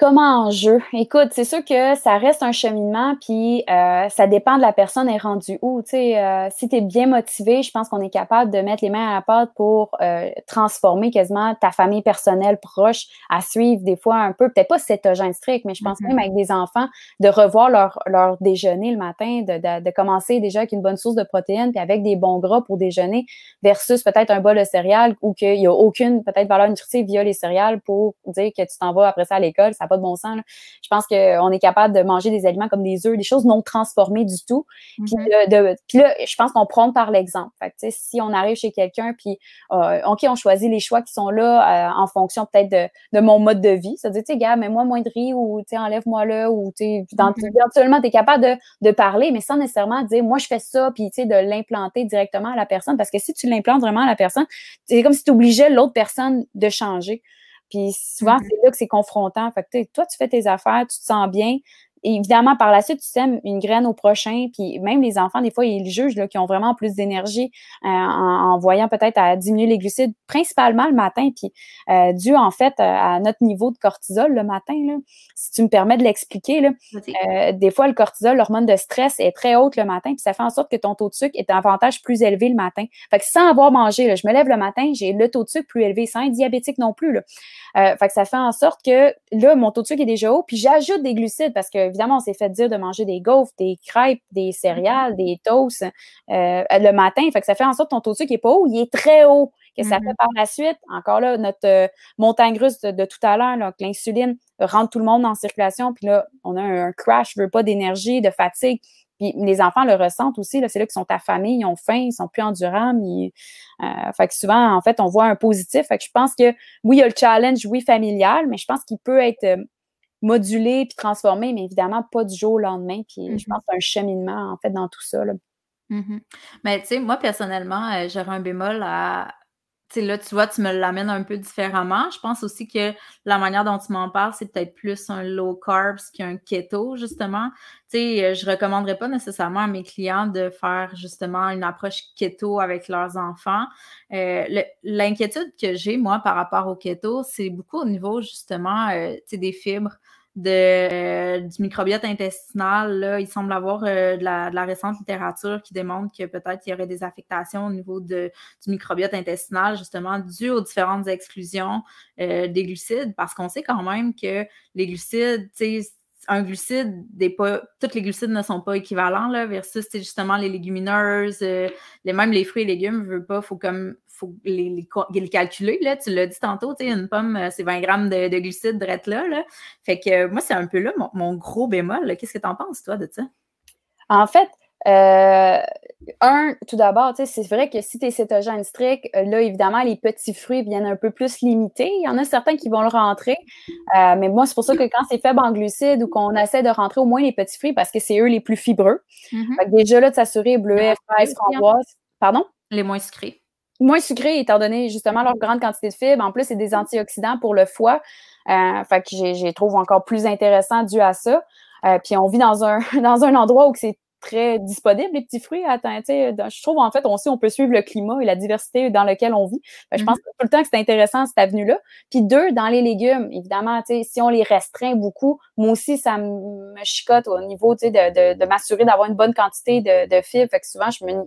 Comment enjeu? Écoute, c'est sûr que ça reste un cheminement, puis euh, ça dépend de la personne est rendue où. Tu sais, euh, si tu es bien motivé, je pense qu'on est capable de mettre les mains à la pâte pour euh, transformer quasiment ta famille personnelle proche à suivre des fois un peu, peut-être pas cétogène strict, mais je pense mm-hmm. même avec des enfants, de revoir leur, leur déjeuner le matin, de, de, de, commencer déjà avec une bonne source de protéines, puis avec des bons gras pour déjeuner, versus peut-être un bol de céréales ou qu'il n'y a aucune peut-être valeur nutritive via les céréales pour dire que tu t'en vas après ça à l'école. Ça pas de bon sens. Je pense qu'on est capable de manger des aliments comme des œufs, des choses non transformées du tout. Puis, mm-hmm. là, je pense qu'on prend par l'exemple. si on arrive chez quelqu'un, puis euh, OK, on choisit les choix qui sont là euh, en fonction peut-être de, mon mode de vie. Ça veut dire, tu sais, gars, mets-moi moins de riz ou enlève-moi là ou tu mm-hmm. éventuellement, tu es capable de, parler, mais sans nécessairement dire moi je fais ça, puis tu sais, de l'implanter directement à la personne. Parce que si tu l'implantes vraiment à la personne, c'est comme si tu obligeais l'autre personne de changer. Puis souvent, mm-hmm. c'est là que c'est confrontant. Fait que toi, tu fais tes affaires, tu te sens bien, évidemment, par la suite, tu sèmes une graine au prochain, puis même les enfants, des fois, ils jugent là, qui ont vraiment plus d'énergie euh, en, voyant peut-être à diminuer les glucides, principalement le matin, puis euh, dû en fait à notre niveau de cortisol le matin. Là, si tu me permets de l'expliquer, là, euh, des fois, le cortisol, l'hormone de stress, est très haute le matin, puis ça fait en sorte que ton taux de sucre est davantage plus élevé le matin. Fait que sans avoir mangé, là, je me lève le matin, j'ai le taux de sucre plus élevé, sans être diabétique non plus. Là. fait que ça fait en sorte que là, mon taux de sucre est déjà haut, puis j'ajoute des glucides parce que évidemment, on s'est fait dire de manger des gaufres, des crêpes, des céréales, des toasts le matin. Fait que ça fait en sorte que ton taux de sucre n'est pas haut, il est très haut. Que ça fait mm-hmm. par la suite, encore là, notre montagne russe de, tout à l'heure, l'insuline rentre tout le monde en circulation, puis là, on a un, crash, je veux pas d'énergie, de fatigue. Puis les enfants le ressentent aussi. C'est là qu'ils sont affamés, ils ont faim, ils sont plus endurants. Euh, fait que souvent, en fait, on voit un positif. Fait que je pense que oui, il y a le challenge, oui, familial, mais je pense qu'il peut être modulé puis transformé, mais évidemment pas du jour au lendemain. Puis je mm-hmm. pense que c'est un cheminement, en fait, dans tout ça. Mm-hmm. Mais tu sais, moi, personnellement, euh, j'aurais un bémol à, là, tu vois, tu me l'amènes un peu différemment. Je pense aussi que la manière dont tu m'en parles, c'est peut-être plus un low carbs qu'un keto, justement. Tu sais, euh, je recommanderais pas nécessairement à mes clients de faire justement une approche keto avec leurs enfants. Euh, l'inquiétude que j'ai, moi, par rapport au keto, c'est beaucoup au niveau, justement, euh, tu sais, des fibres euh, du microbiote intestinal. Là, il semble avoir euh, de, la, récente littérature qui démontre que peut-être il y aurait des affectations au niveau de, du microbiote intestinal, justement, dû aux différentes exclusions euh, des glucides, parce qu'on sait quand même que les glucides, tu sais, un glucide, des pas, tous les glucides ne sont pas équivalents, là, versus justement les légumineuses, les, même les fruits et légumes, veut pas, faut comme faut les, les, calculer. Là. Tu l'as dit tantôt, une pomme, euh, c'est 20 grammes de, glucides direct là, là. Fait que euh, moi, c'est un peu là mon, gros bémol. Qu'est-ce que tu en penses, toi, de ça? En fait, euh, un, tout d'abord, c'est vrai que si tu es cétogène strict, là, évidemment, les petits fruits viennent un peu plus limités. Il y en a certains qui vont le rentrer. mais moi, c'est pour ça que quand c'est faible en glucides ou qu'on essaie de rentrer au moins les petits fruits parce que c'est eux les plus fibreux. Mm-hmm. déjà, là, de s'assurer bleuet, fraise, framboise. Pardon? Les moins sucrés moins sucrés, étant donné justement leur grande quantité de fibres. En plus, c'est des antioxydants pour le foie. Euh, fait que j'ai trouve encore plus intéressant dû à ça. Euh, puis on vit dans un, dans un endroit où c'est très disponible, les petits fruits. Attends, je trouve, en fait, on sait, on peut suivre le climat et la diversité dans lequel on vit. je pense mm-hmm. tout le temps que c'est intéressant, cette avenue-là. Puis deux, dans les légumes, évidemment, si on les restreint beaucoup, moi aussi, ça me chicote au niveau de, de, de m'assurer d'avoir une bonne quantité de, de fibres. Fait que souvent, je me,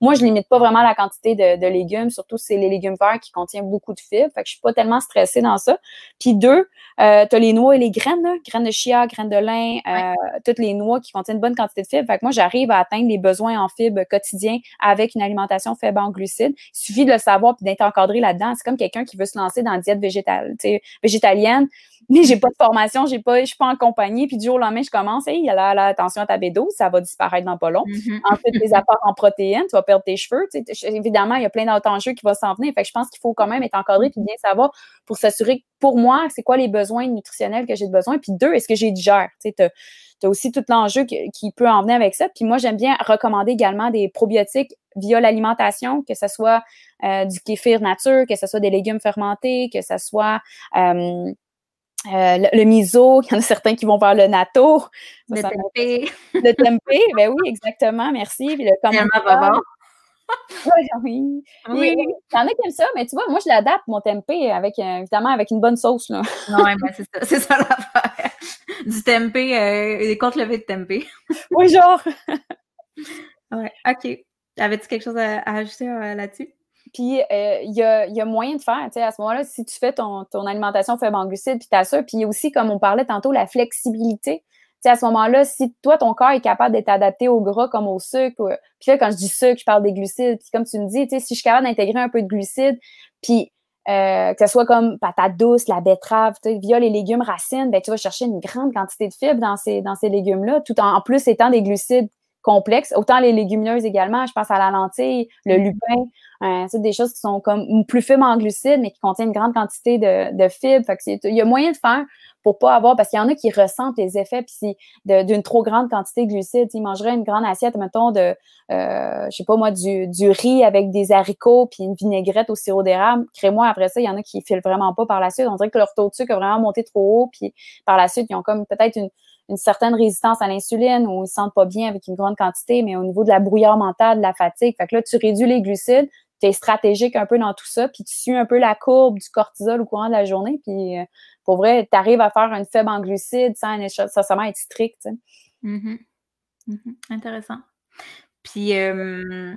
moi, je limite pas vraiment la quantité de, légumes, surtout si c'est les légumes verts qui contiennent beaucoup de fibres. Fait que je suis pas tellement stressée dans ça. Puis deux, euh, tu as les noix et les graines, là, graines de chia, graines de lin, euh, toutes les noix qui contiennent une bonne quantité de fibres. Fait moi, j'arrive à atteindre les besoins en fibres quotidiens avec une alimentation faible en glucides. Il suffit de le savoir puis d'être encadré là-dedans. C'est comme quelqu'un qui veut se lancer dans la diète végétale, végétalienne mais j'ai pas de formation, j'ai pas, je suis pas en compagnie, puis du jour au lendemain, je commence, hey, là, là, attention à ta bédo, ça va disparaître dans pas long. Mm-hmm. Ensuite, les apports en protéines, tu vas perdre tes cheveux. évidemment, il y a plein d'autres enjeux qui vont s'en venir. Fait que je pense qu'il faut quand même être encadré puis bien savoir pour s'assurer que pour moi, c'est quoi les besoins nutritionnels que j'ai besoin? Puis deux, est-ce que j'ai digère? Tu as aussi tout l'enjeu qui peut en venir avec ça. Puis moi, j'aime bien recommander également des probiotiques via l'alimentation, que ce soit euh, du kéfir nature, que ce soit des légumes fermentés, que ce soit euh, euh, le, miso, il y en a certains qui vont vers le natto. le tempeh. Le tempeh, ben oui, exactement, merci. Puis le oui, oui. Il y en a qui aiment ça, mais tu vois, moi, je l'adapte, mon tempeh, avec, euh, évidemment, avec une bonne sauce. Là. oui, ben c'est ça, c'est ça l'affaire. Du tempeh, euh, des comptes levés de tempeh. oui, genre. oui, OK. Avais-tu quelque chose à ajouter là-dessus? Puis euh, il y, a, y, a, moyen de faire, tu sais, à ce moment-là, si tu fais ton, ton alimentation faible en glucides, puis tu ça, puis il aussi, comme on parlait tantôt, la flexibilité. Sais, à ce moment-là, si toi, ton corps est capable d'être adapté au gras comme au sucre, puis là, quand je dis sucre, je parle des glucides, puis comme tu me dis, tu sais, si je suis capable d'intégrer un peu de glucides, puis euh, que ce soit comme patate douce, la betterave, via les légumes racines, ben tu vas chercher une grande quantité de fibres dans ces, dans ces légumes-là, tout en, en plus étant des glucides complexes, autant les légumineuses également, je pense à la lentille, le mm-hmm. lupin, euh, c'est des choses qui sont comme plus faibles en glucides, mais qui contiennent une grande quantité de, de fibres. Fait que il y a moyen de faire pour pas avoir, parce qu'il y en a qui ressentent les effets puis d'une trop grande quantité de glucides. Ils mangeraient une grande assiette, mettons, de, euh, je sais pas moi, du, du riz avec des haricots puis une vinaigrette au sirop d'érable. Crée-moi après ça, il y en a qui filent vraiment pas par la suite. On dirait que leur taux de sucre a vraiment monté trop haut, puis par la suite, ils ont comme peut-être une, une certaine résistance à l'insuline ou ils se sentent pas bien avec une grande quantité, mais au niveau de la brouillard mentale, de la fatigue, fait que là, tu réduis les glucides, tu stratégique un peu dans tout ça, puis tu suis un peu la courbe du cortisol au courant de la journée, puis euh, pour vrai, tu arrives à faire une faible en glucides sans nécessairement être strict. Mm-hmm. Mm-hmm. Intéressant. Puis, euh,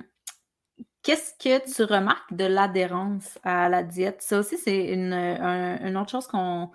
qu'est-ce que tu remarques de l'adhérence à la diète? Ça aussi, c'est une, une autre chose qu'on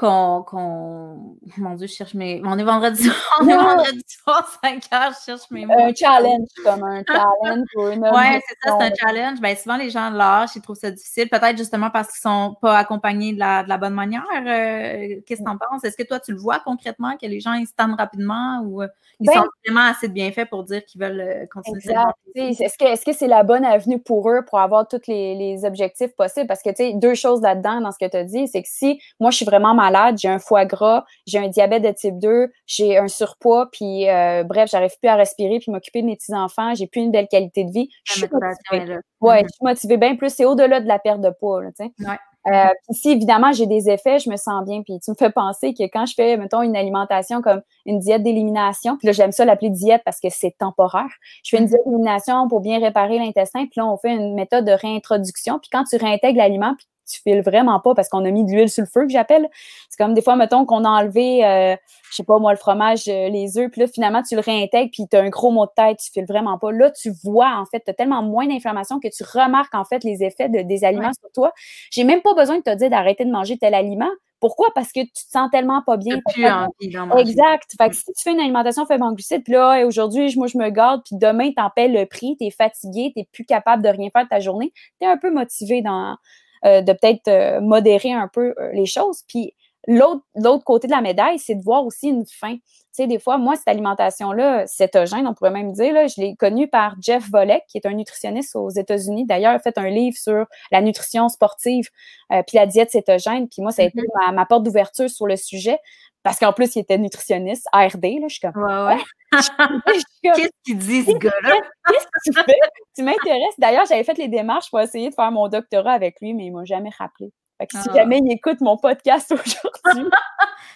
qu'on. Mon Dieu, je cherche mes. On est vendredi soir, on est vendredi soir, 5 heures, je cherche mes mots. Un challenge, comme un challenge ou une. Ouais, c'est ça, c'est un challenge. Ben, souvent, les gens l'âge, ils trouvent ça difficile. Peut-être justement parce qu'ils sont pas accompagnés de la, de la bonne manière. Euh, qu'est-ce que tu en penses? Est-ce que toi, tu le vois concrètement, que les gens, ils se tendent rapidement ou euh, ils ben sont vraiment assez de bien faits pour dire qu'ils veulent euh, continuer exact. Est-ce que c'est la bonne avenue pour eux pour avoir tous les, les objectifs possibles? Parce que, tu sais, deux choses là-dedans dans ce que tu as dit, c'est que si moi, je suis vraiment malade, j'ai un foie gras, j'ai un diabète de type 2, j'ai un surpoids, puis euh, bref, j'arrive plus à respirer, puis m'occuper de mes petits-enfants, j'ai plus une belle qualité de vie. Je suis motivée. Ouais, mm-hmm. je suis motivée bien plus. C'est au-delà de la perte de poids, tu sais. Ouais. Euh, si évidemment j'ai des effets, je me sens bien. Puis tu me fais penser que quand je fais, mettons, une alimentation comme une diète d'élimination, puis là j'aime ça l'appeler diète parce que c'est temporaire. Je fais une mm-hmm. diète d'élimination pour bien réparer l'intestin, puis là on fait une méthode de réintroduction. Puis quand tu réintègres l'aliment, puis tu files vraiment pas parce qu'on a mis de l'huile sur le feu que j'appelle. C'est comme des fois, mettons qu'on a enlevé, euh, je sais pas moi, le fromage, euh, les œufs, puis là, finalement, tu le réintègres, puis tu as un gros mot de tête, tu files vraiment pas. Là, tu vois, en fait, tu as tellement moins d'inflammation que tu remarques, en fait, les effets de, des aliments sur toi. J'ai même pas besoin de te dire d'arrêter de manger tel aliment. Pourquoi? Parce que tu te sens tellement pas bien. Plus envie exact. Fait que si tu fais une alimentation faible en glucides, puis là, aujourd'hui, moi, je me garde, puis demain, t'en paies le prix, t'es fatigué, t'es plus capable de rien faire de ta journée, t'es un peu motivé dans, euh, de peut-être euh, modérer un peu euh, les choses. Puis l'autre côté de la médaille, c'est de voir aussi une fin. Tu sais, des fois, moi, cette alimentation-là, cétogène, on pourrait même dire, là, je l'ai connue par Jeff Volek, qui est un nutritionniste aux États-Unis. D'ailleurs, il a fait un livre sur la nutrition sportive puis la diète cétogène. Puis moi, ça a été mm-hmm. ma, porte d'ouverture sur le sujet. Parce qu'en plus, il était nutritionniste, ARD, là, je suis comme... Ouais, ouais. Qu'est-ce qu'il dit, ce gars-là? Qu'est-ce que tu fais? Tu m'intéresses. D'ailleurs, j'avais fait les démarches pour essayer de faire mon doctorat avec lui, mais il m'a jamais rappelé. Fait que si ah. jamais il écoute mon podcast aujourd'hui.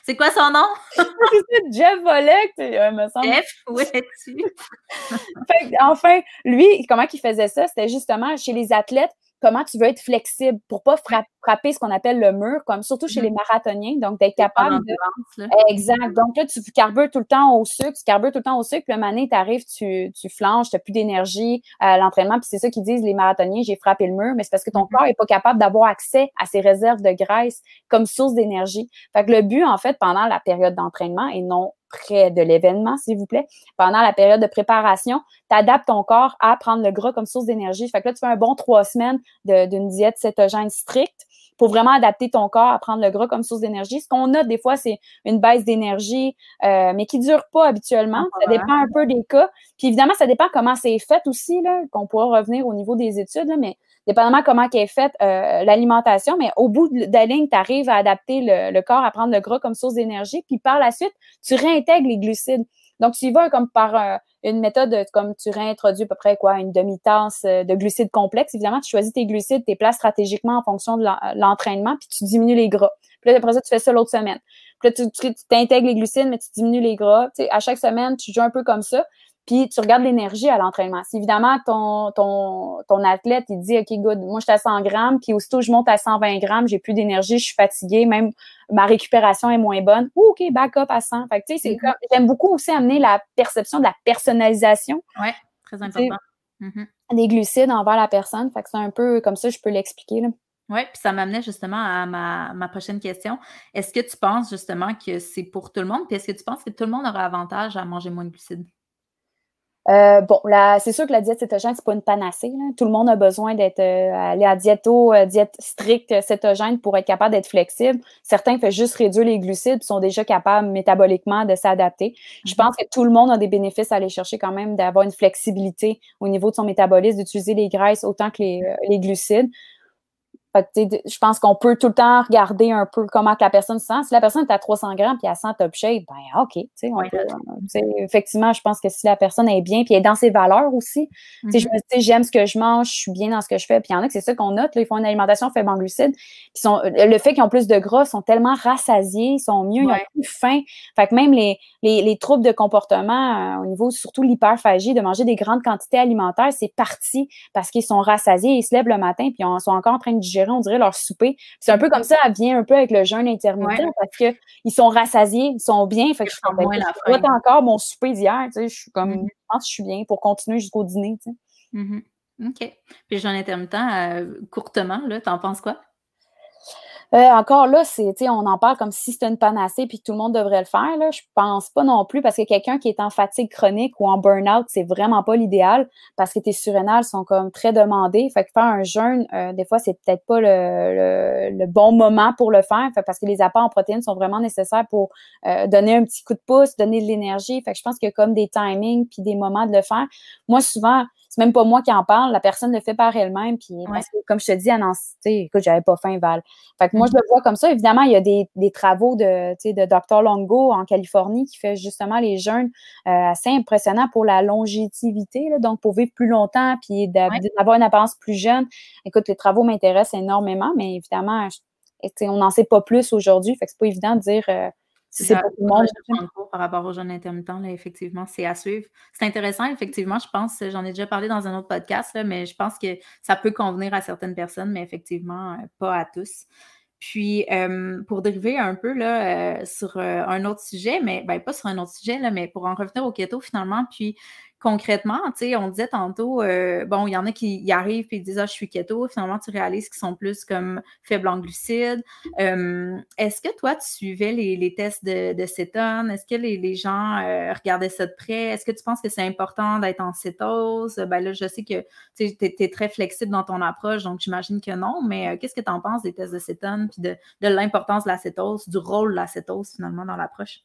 c'est quoi son nom? c'est Jeff Volek, euh, me semble. Jeff, où es-tu? enfin, lui, comment il faisait ça? C'était justement chez les athlètes, comment tu veux être flexible pour pas frapper ce qu'on appelle le mur, comme surtout chez les mm-hmm. marathoniens, donc d'être capable de... Exact. Donc là, tu carbures tout le temps au sucre, tu carbures tout le temps au sucre, puis le mané, tu arrives, tu, tu flanches, tu n'as plus d'énergie à l'entraînement, puis c'est ça qu'ils disent les marathoniens, j'ai frappé le mur, mais c'est parce que ton mm-hmm. corps est pas capable d'avoir accès à ses réserves de graisse comme source d'énergie. Fait que le but, en fait, pendant la période d'entraînement, et non près de l'événement, s'il vous plaît, pendant la période de préparation, tu adaptes ton corps à prendre le gras comme source d'énergie. Fait que là, tu fais un bon trois semaines d'une diète cétogène stricte pour vraiment adapter ton corps à prendre le gras comme source d'énergie. Ce qu'on a des fois, c'est une baisse d'énergie, euh, mais qui dure pas habituellement. Ça dépend un peu des cas. Puis évidemment, ça dépend comment c'est fait aussi, là, qu'on pourra revenir au niveau des études, mais dépendamment comment est faite euh, l'alimentation, mais au bout de la ligne, tu arrives à adapter le, corps à prendre le gras comme source d'énergie, puis par la suite, tu réintègres les glucides. Donc, tu y vas comme par euh, une méthode, comme tu réintroduis à peu près quoi, une demi-tasse euh, de glucides complexes. Évidemment, tu choisis tes glucides, tes places stratégiquement en fonction de l'entraînement, puis tu diminues les gras. Puis là, après ça, tu fais ça l'autre semaine. Puis là, tu, tu, t'intègres les glucides, mais tu diminues les gras. Tu sais, à chaque semaine, tu joues un peu comme ça. Puis tu regardes l'énergie à l'entraînement. Si évidemment ton, ton, ton athlète, il dit OK, good, moi je suis à 100 grammes, puis aussitôt je monte à 120 grammes, j'ai plus d'énergie, je suis fatiguée, même ma récupération est moins bonne. OK, back up à 100. Fait que tu sais, c'est mm-hmm. j'aime beaucoup aussi amener la perception de la personnalisation. Oui, très important. Mm-hmm. Des glucides envers la personne. Fait que c'est un peu comme ça, je peux l'expliquer. Oui, puis ça m'amenait justement à ma, ma prochaine question. Est-ce que tu penses justement que c'est pour tout le monde? Puis est-ce que tu penses que tout le monde aura avantage à manger moins de glucides? Euh, bon, là, c'est sûr que la diète cétogène, c'est pas une panacée. Tout le monde a besoin d'être euh, aller à diéto, euh, diète stricte cétogène pour être capable d'être flexible. Certains font juste réduire les glucides, sont déjà capables métaboliquement de s'adapter. Je mm-hmm. pense que tout le monde a des bénéfices à aller chercher quand même d'avoir une flexibilité au niveau de son métabolisme, d'utiliser les graisses autant que les, les glucides je pense qu'on peut tout le temps regarder un peu comment que la personne se sent. Si la personne est à 300 grammes puis elle sent top shape, ben OK. effectivement, je pense que si la personne est bien puis elle est dans ses valeurs aussi, je me mm-hmm. dis, j'aime ce que je mange, je suis bien dans ce que je fais. Puis il y en a que c'est ça qu'on note. Là, ils font une alimentation faible en glucides. Puis sont, le fait qu'ils ont plus de gras, sont tellement rassasiés, ils sont mieux, ils ont plus faim. Fait que même les, les, les troubles de comportement euh, au niveau surtout l'hyperphagie, de manger des grandes quantités alimentaires, c'est parti parce qu'ils sont rassasiés, ils se lèvent le matin puis ils sont encore en train de digérer on dirait, leur souper. C'est un peu comme ça, elle vient un peu avec le jeûne intermittent parce qu'ils sont rassasiés, ils sont bien. Fait que je, ben, je encore mon souper d'hier. Tu sais, je suis comme, mm-hmm. je pense que je suis bien pour continuer jusqu'au dîner. Tu sais. Mm-hmm. OK. Puis jeûne intermittent, euh, courtement, là, t'en penses quoi? Euh, encore là, c'est, on en parle comme si c'était une panacée puis tout le monde devrait le faire. Là. Je pense pas non plus parce que quelqu'un qui est en fatigue chronique ou en burn-out, c'est vraiment pas l'idéal parce que tes surrénales sont comme très demandées. Fait que faire un jeûne, euh, des fois, c'est peut-être pas le, bon moment pour le faire parce que les apports en protéines sont vraiment nécessaires pour euh, donner un petit coup de pouce, donner de l'énergie. Fait que je pense qu'il y a comme des timings puis des moments de le faire. Moi, souvent, c'est même pas moi qui en parle, la personne le fait par elle-même. Puis comme je te dis, à Nancy, écoute, j'avais pas faim, Val. Fait que moi, je le vois comme ça. Évidemment, il y a des, travaux de, de Dr. Longo en Californie qui fait justement les jeûnes euh, assez impressionnants pour la longévité, donc pour vivre plus longtemps puis d'avoir une apparence plus jeune. Écoute, les travaux m'intéressent énormément, mais évidemment, on n'en sait pas plus aujourd'hui. Fait que c'est pas évident de dire. Euh, c'est pour tout le monde. Par rapport aux jeunes intermittents, là, effectivement, c'est à suivre. C'est intéressant, effectivement, je pense, j'en ai déjà parlé dans un autre podcast, là, mais je pense que ça peut convenir à certaines personnes, mais effectivement, euh, pas à tous. Puis, euh, pour dériver un peu là, euh, sur un autre sujet, mais ben, pas sur un autre sujet, là, mais pour en revenir au keto finalement, puis concrètement, on disait tantôt, euh, bon, il y en a qui y arrivent et disent, ah, je suis keto. Finalement, tu réalises qu'ils sont plus comme faibles en glucides. Euh, est-ce que toi, tu suivais les, tests de, de cétone? Est-ce que les, gens euh, regardaient ça de près? Est-ce que tu penses que c'est important d'être en cétose? Ben là, je sais que tu es, très flexible dans ton approche, donc j'imagine que non, mais qu'est-ce que tu en penses des tests de cétone puis de, de l'importance de la cétose, du rôle de la cétose finalement dans l'approche?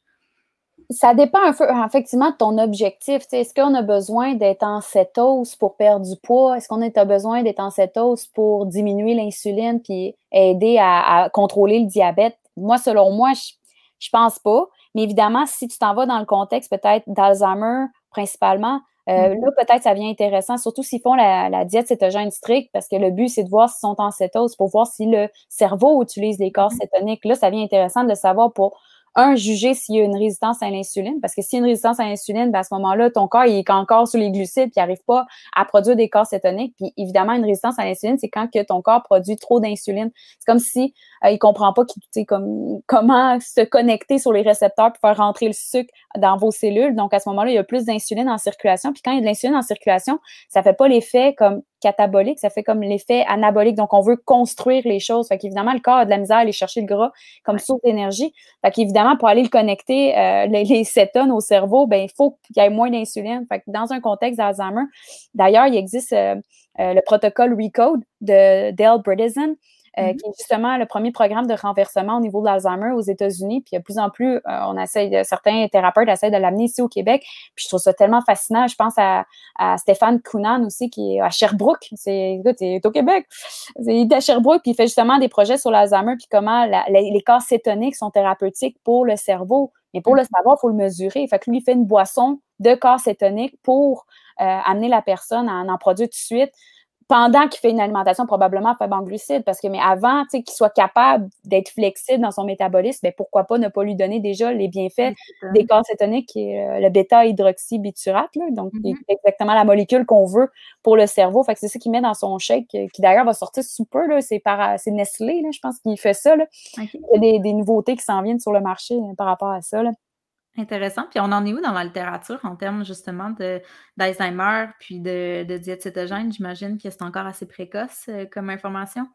Ça dépend un peu, effectivement, de ton objectif. Est-ce qu'on a besoin d'être en cétose pour perdre du poids? Est-ce qu'on a besoin d'être en cétose pour diminuer l'insuline puis aider à, contrôler le diabète? Moi, selon moi, je, je pense pas. Mais évidemment, si tu t'en vas dans le contexte peut-être d'Alzheimer principalement, euh, mm-hmm. là, peut-être ça devient intéressant, surtout s'ils font la, la, diète cétogène stricte, parce que le but, c'est de voir s'ils sont en cétose pour voir si le cerveau utilise les corps mm-hmm. cétoniques. Là, ça devient intéressant de le savoir pour un, juger s'il y a une résistance à l'insuline, parce que s'il y a une résistance à l'insuline, ben à ce moment-là, ton corps il est encore sous les glucides, puis il n'arrive pas à produire des corps cétoniques. Puis évidemment, une résistance à l'insuline, c'est quand que ton corps produit trop d'insuline. C'est comme si euh, il comprend pas comme, comment se connecter sur les récepteurs pour faire rentrer le sucre dans vos cellules. Donc à ce moment-là, il y a plus d'insuline en circulation. Puis quand il y a de l'insuline en circulation, ça fait pas l'effet comme catabolique, ça fait comme l'effet anabolique. Donc, on veut construire les choses. Fait qu'évidemment, le corps a de la misère à aller chercher le gras comme source d'énergie. Fait qu'évidemment, pour aller le connecter, euh, les, les, cétones au cerveau, ben il faut qu'il y ait moins d'insuline. Fait que dans un contexte d'Alzheimer, d'ailleurs, il existe euh, euh, le protocole RECODE de Dale Bredesen, euh, mm-hmm. qui est justement le premier programme de renversement au niveau de l'Alzheimer aux États-Unis. Puis, de plus en plus, euh, on essaie, certains thérapeutes essaient de l'amener ici au Québec. Puis, je trouve ça tellement fascinant. Je pense à, Stéphane Kounan aussi, qui est à Sherbrooke. C'est, écoute, il est au Québec. Il est à Sherbrooke, puis il fait justement des projets sur l'Alzheimer, puis comment les, corps cétoniques sont thérapeutiques pour le cerveau. Mais pour le mm-hmm. savoir, il faut le mesurer. Fait que lui, il fait une boisson de corps cétonique pour euh, amener la personne à en produire tout de suite pendant qu'il fait une alimentation probablement faible en glucides, parce que mais avant, tu sais, qu'il soit capable d'être flexible dans son métabolisme, ben pourquoi pas ne pas lui donner déjà les bienfaits des corps cétoniques, est euh, le bêta-hydroxybiturate, donc mm-hmm. exactement la molécule qu'on veut pour le cerveau. Fait que c'est ça qu'il met dans son shake, euh, qui d'ailleurs va sortir sous peu, là, c'est par c'est Nestlé, là, je pense qu'il fait ça. Là. Il y a des, des nouveautés qui s'en viennent sur le marché euh, par rapport à ça. Là. Intéressant. Puis on en est où dans la littérature en termes justement d'Alzheimer puis de, de, diète cétogène? J'imagine que c'est encore assez précoce euh, comme information.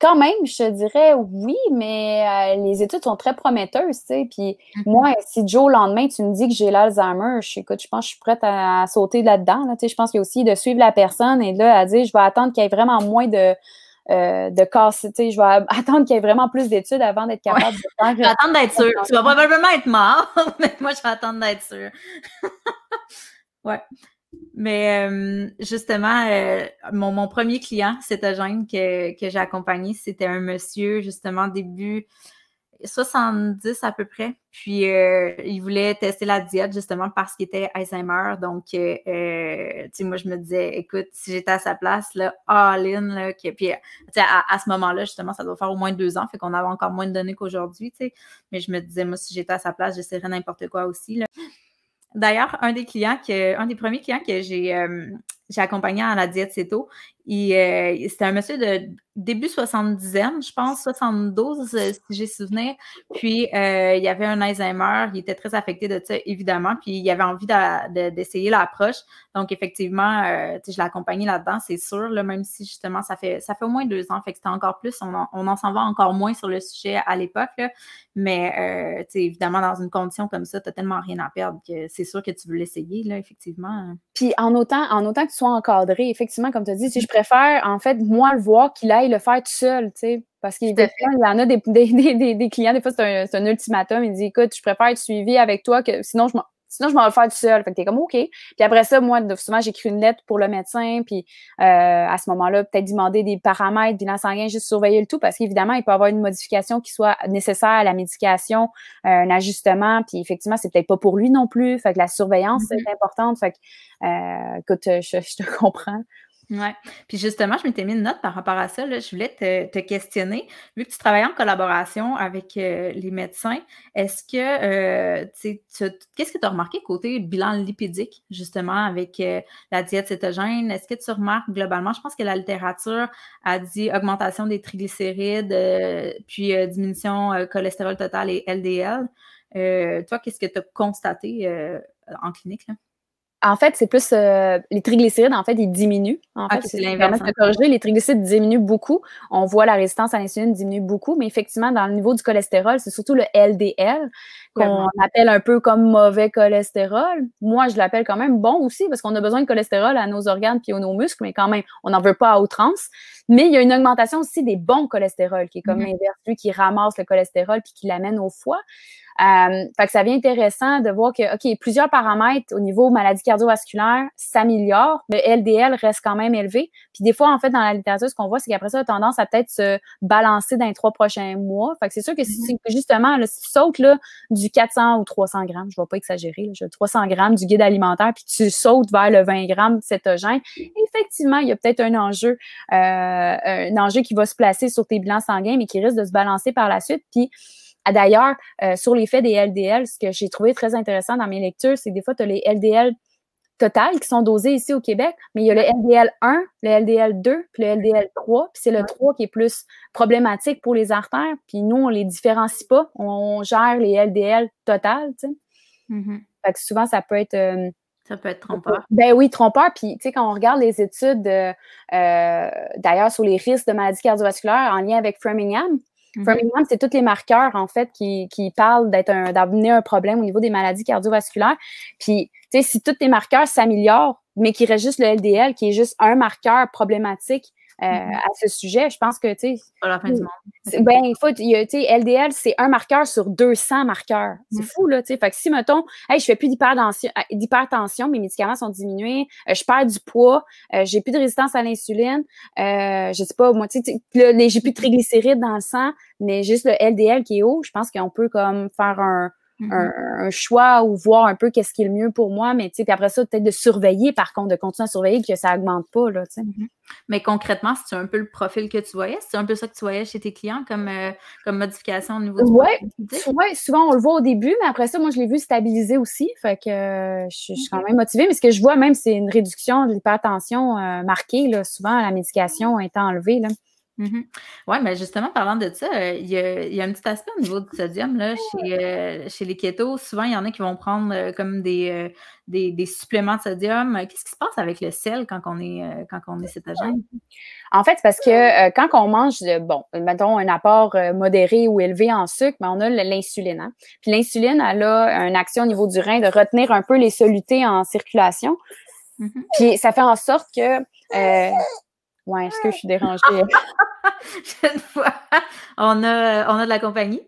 Quand même, je te dirais oui, mais euh, les études sont très prometteuses, tu sais. Puis mm-hmm. moi, si Joe, le lendemain, tu me dis que j'ai l'Alzheimer, je, écoute, je pense que je suis prête à, sauter là-dedans. tu sais. Je pense qu'il y a aussi de suivre la personne et là, à dire, je vais attendre qu'il y ait vraiment moins de, euh, de casser. Tu sais, je vais attendre qu'il y ait vraiment plus d'études avant d'être capable de faire. Je vais attendre d'être sûr. Tu vas probablement être mort, mais moi, je vais attendre d'être sûr. ouais. Mais euh, justement, euh, mon, mon, premier client cétogène que, que j'ai accompagné, c'était un monsieur, justement, début 70 à peu près. Puis euh, il voulait tester la diète justement parce qu'il était Alzheimer. Donc, euh, euh, tu sais, moi, je me disais, écoute, si j'étais à sa place, là, all-in, là, puis à, à, ce moment-là, justement, ça doit faire au moins deux ans, fait qu'on avait encore moins de données qu'aujourd'hui, tu sais. Mais je me disais, moi, si j'étais à sa place, j'essaierais n'importe quoi aussi, là. D'ailleurs, un des clients que, un des premiers clients que j'ai, j'ai accompagné à la diète CETO, euh, c'était un monsieur de début 70e, je pense, 72, euh, si j'ai souvenir. Puis, euh, il y avait un Alzheimer, il était très affecté de ça, évidemment, puis il avait envie d'essayer l'approche. Donc, effectivement, je l'ai accompagné là-dedans, c'est sûr, là, même si justement, ça fait, ça fait au moins deux ans, fait que c'était encore plus, on en, s'en va encore moins sur le sujet à l'époque, mais évidemment, dans une condition comme ça, tu tellement rien à perdre que c'est sûr que tu veux l'essayer, effectivement. Puis, en autant, en autant que tu sois encadré, effectivement, comme tu as dit, si je préfère, en fait, moi, le voir qu'il aille le faire tout seul, tu sais. Parce qu'il y en a des, des, des, clients, des fois, c'est un, un, ultimatum. Il dit Écoute, je préfère être suivi avec toi que sinon je Sinon, je m'en vais le faire tout seul. Fait que t'es comme OK. Puis après ça, moi, souvent, j'écris une lettre pour le médecin. Puis euh, à ce moment-là, peut-être demander des paramètres, bilan sanguin, juste surveiller le tout. Parce qu'évidemment, il peut y avoir une modification qui soit nécessaire à la médication, euh, un ajustement. Puis effectivement, c'est peut-être pas pour lui non plus. Fait que la surveillance, c'est mm-hmm. importante. Fait que, euh, écoute, je, je te comprends. Oui. Puis justement, je m'étais mis une note par rapport à ça. Je voulais te, questionner. Vu que tu travailles en collaboration avec euh, les médecins, est-ce que euh, qu'est-ce que tu as remarqué côté bilan lipidique, justement, avec euh, la diète cétogène? Est-ce que tu remarques globalement, je pense que la littérature a dit augmentation des triglycérides, puis diminution cholestérol total et LDL. toi, qu'est-ce que tu as constaté en clinique? Là? En fait, c'est plus euh, les triglycérides, en fait, ils diminuent. En fait, c'est l'inverse. Les triglycérides diminuent beaucoup. On voit la résistance à l'insuline diminuer beaucoup, mais effectivement, dans le niveau du cholestérol, c'est surtout le LDL qu'on appelle un peu comme mauvais cholestérol. Moi, je l'appelle quand même bon aussi parce qu'on a besoin de cholestérol à nos organes puis à nos muscles, mais quand même, on n'en veut pas à outrance. Mais il y a une augmentation aussi des bons cholestérols, qui est comme mm-hmm. l'inverse, lui qui ramasse le cholestérol puis qui l'amène au foie. Euh, fait que ça devient intéressant de voir que, OK, plusieurs paramètres au niveau maladie cardiovasculaire s'améliorent, mais LDL reste quand même élevé. Puis des fois, en fait, dans la littérature, ce qu'on voit, c'est qu'après ça, a tendance à peut-être se balancer dans les trois prochains mois. Fait que c'est sûr que si, mm-hmm. justement, là, si tu sautes là, du 400 ou 300 grammes, je ne vais pas exagérer, là, 300 grammes du guide alimentaire, puis tu sautes vers le 20 grammes cétogène, effectivement, il y a peut-être un enjeu, euh, un enjeu qui va se placer sur tes bilans sanguins, mais qui risque de se balancer par la suite. Puis, d'ailleurs, euh, sur l'effet des LDL, ce que j'ai trouvé très intéressant dans mes lectures, c'est que des fois, tu as les LDL total qui sont dosés ici au Québec, mais il y a le LDL 1, le LDL 2, puis le LDL 3, puis c'est le 3 qui est plus problématique pour les artères, puis nous, on les différencie pas, on gère les LDL total, tu sais. Mm-hmm. Fait que souvent, ça peut être... Euh, ça peut être trompeur. Ben oui, trompeur. Puis, tu sais, quand on regarde les études, euh, d'ailleurs, sur les risques de maladies cardiovasculaires en lien avec Framingham, Mm c'est tous les marqueurs, en fait, qui, qui parlent d'être un, d'amener un problème au niveau des maladies cardiovasculaires. Puis, tu sais, si tous les marqueurs s'améliorent, mais qu'il reste juste le LDL, qui est juste un marqueur problématique, euh, mm-hmm. à ce sujet. Je pense que, tu sais. Pas la fin du monde. Ben, il faut, tu sais, LDL, c'est un marqueur sur 200 marqueurs. C'est mm. fou, là, tu sais. Fait que si, mettons, hey, je fais plus d'hypertension, euh, d'hypertension mes médicaments sont diminués, euh, je perds du poids, j'ai plus de résistance à l'insuline, je sais pas, moi, tu sais, j'ai plus de triglycérides dans le sang, mais juste le LDL qui est haut, je pense qu'on peut comme faire un, Mm-hmm. un, choix ou voir un peu qu'est-ce qui est le mieux pour moi, mais tu sais, puis après ça, peut-être de surveiller, par contre, de continuer à surveiller que ça augmente pas, là, tu sais. Mm-hmm. Mais concrètement, c'est un peu le profil que tu voyais? C'est un peu ça que tu voyais chez tes clients comme, euh, comme modification au niveau du Oui, ouais, souvent on le voit au début, mais après ça, moi, je l'ai vu stabiliser aussi, fait que euh, je, suis quand même motivée, mais ce que je vois même, c'est une réduction de l'hypertension euh, marquée, là, souvent la médication étant enlevée, là. Mmh oui, mais justement, parlant de ça, euh, il y, a, un petit aspect au niveau du sodium là, chez, euh, chez les kétos. Souvent, il y en a qui vont prendre euh, comme des, des, suppléments de sodium. Qu'est-ce qui se passe avec le sel quand on est, quand on est cétogène? En fait, c'est parce que quand on mange, bon, mettons un apport modéré ou élevé en sucre, mais ben, on a l'insuline. Hein. Puis l'insuline, elle a une action au niveau du rein de retenir un peu les solutés en circulation. Mmh Puis ça fait en sorte que Ouais, est-ce que je suis dérangée? Une fois, on a, on a de la compagnie.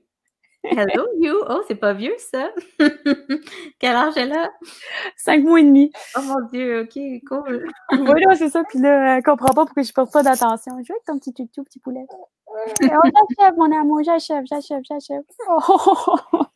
Hello, you! Oh, c'est pas vieux, ça! Quel âge elle a? Cinq mois et demi. Oh mon Dieu, OK, cool. oui, c'est ça. Puis là, elle comprend pas pourquoi je porte pas d'attention. Je veux avec ton petit tutu, petit poulet. oh, j'achève, mon amour, j'achève, j'achève, j'achève. Oh.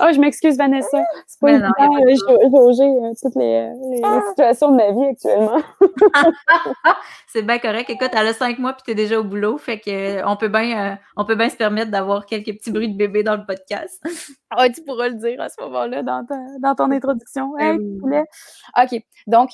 Oh, je m'excuse, Vanessa. C'est pas évident de jauger euh, toutes les, les, situations de ma vie actuellement. c'est bien correct. Écoute, elle a cinq mois puis tu es déjà au boulot. Fait qu'on euh, peut bien euh, on peut bien se permettre d'avoir quelques petits bruits de bébé dans le podcast. Ah, tu pourras le dire à ce moment-là dans, dans ton introduction. Hey, OK. Donc,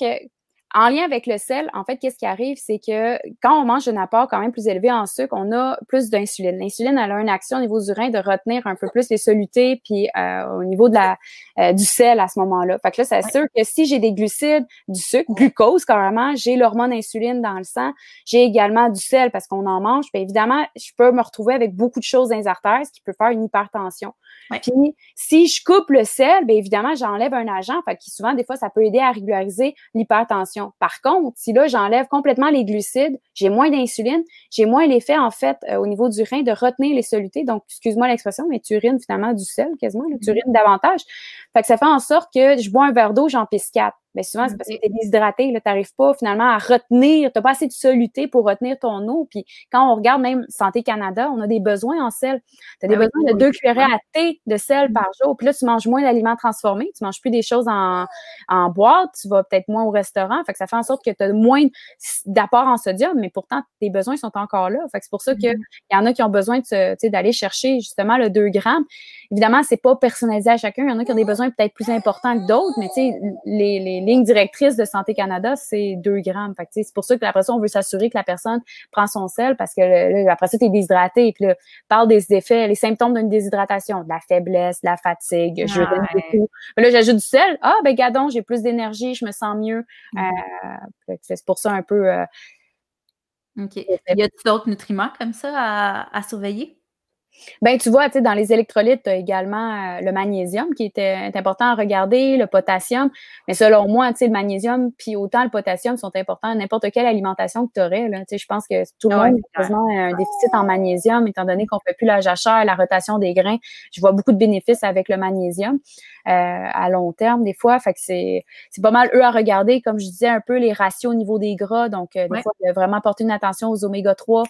en lien avec le sel, en fait, qu'est-ce qui arrive, c'est que quand on mange un apport quand même plus élevé en sucre, on a plus d'insuline. L'insuline, elle a une action au niveau du rein de retenir un peu plus les solutés, puis euh, au niveau de la euh, du sel à ce moment-là. Fait que là, c'est sûr que si j'ai des glucides, du sucre, glucose carrément, j'ai l'hormone insuline dans le sang, j'ai également du sel parce qu'on en mange. Puis évidemment, je peux me retrouver avec beaucoup de choses dans les artères, ce qui peut faire une hypertension. Puis si je coupe le sel, bien évidemment, j'enlève un agent, fait que souvent, des fois, ça peut aider à régulariser l'hypertension. Par contre, si là, j'enlève complètement les glucides, j'ai moins d'insuline, j'ai moins l'effet, en fait, euh, au niveau du rein de retenir les solutés. Donc, excuse-moi l'expression, mais tu urines finalement du sel quasiment, tu urines davantage. Fait que ça fait en sorte que je bois un verre d'eau, j'en pisse quatre. Mais souvent, c'est parce que tu es déshydraté, tu n'arrives pas finalement à retenir, tu n'as pas assez de soluté pour retenir ton eau. Puis quand on regarde même Santé Canada, on a des besoins en sel. Tu as des ah besoins de deux cuillerées à thé de sel par jour. Puis là, tu manges moins d'aliments transformés, tu manges plus des choses en, en boîte, tu vas peut-être moins au restaurant. Fait que ça fait en sorte que tu as moins d'apport en sodium, mais pourtant, tes besoins sont encore là. Fait que c'est pour ça qu'il mm-hmm. y en a qui ont besoin d'aller chercher justement le 2 grammes. Évidemment, c'est pas personnalisé à chacun. Il y en a qui ont des besoins peut-être plus importants que d'autres, mais tu sais, les, les ligne directrice de Santé Canada, c'est 2 grammes. Fait c'est pour ça que après ça, on veut s'assurer que la personne prend son sel parce que là, après ça, tu es déshydraté. Puis là, parle des effets, les symptômes d'une déshydratation, de la faiblesse, de la fatigue, je beaucoup. Là, j'ajoute du sel. Ah, ben gadon, j'ai plus d'énergie, je me sens mieux. Mm-hmm. Euh, c'est pour ça un peu. Euh, OK. Y a-t-il d'autres nutriments comme ça à, à surveiller? Ben, tu vois, tu sais, dans les électrolytes, tu as également euh, le magnésium qui était important à regarder, le potassium. Mais selon moi, tu sais, le magnésium puis autant le potassium sont importants à n'importe quelle alimentation que tu aurais. Là. Tu sais, je pense que tout le monde a quasiment un déficit en magnésium, étant donné qu'on fait plus la jachère, la rotation des grains. Je vois beaucoup de bénéfices avec le magnésium à long terme, des fois. Fait que c'est, c'est pas mal eux à regarder, comme je disais, un peu les ratios au niveau des gras. Donc, euh, des fois, vraiment porter une attention aux oméga 3.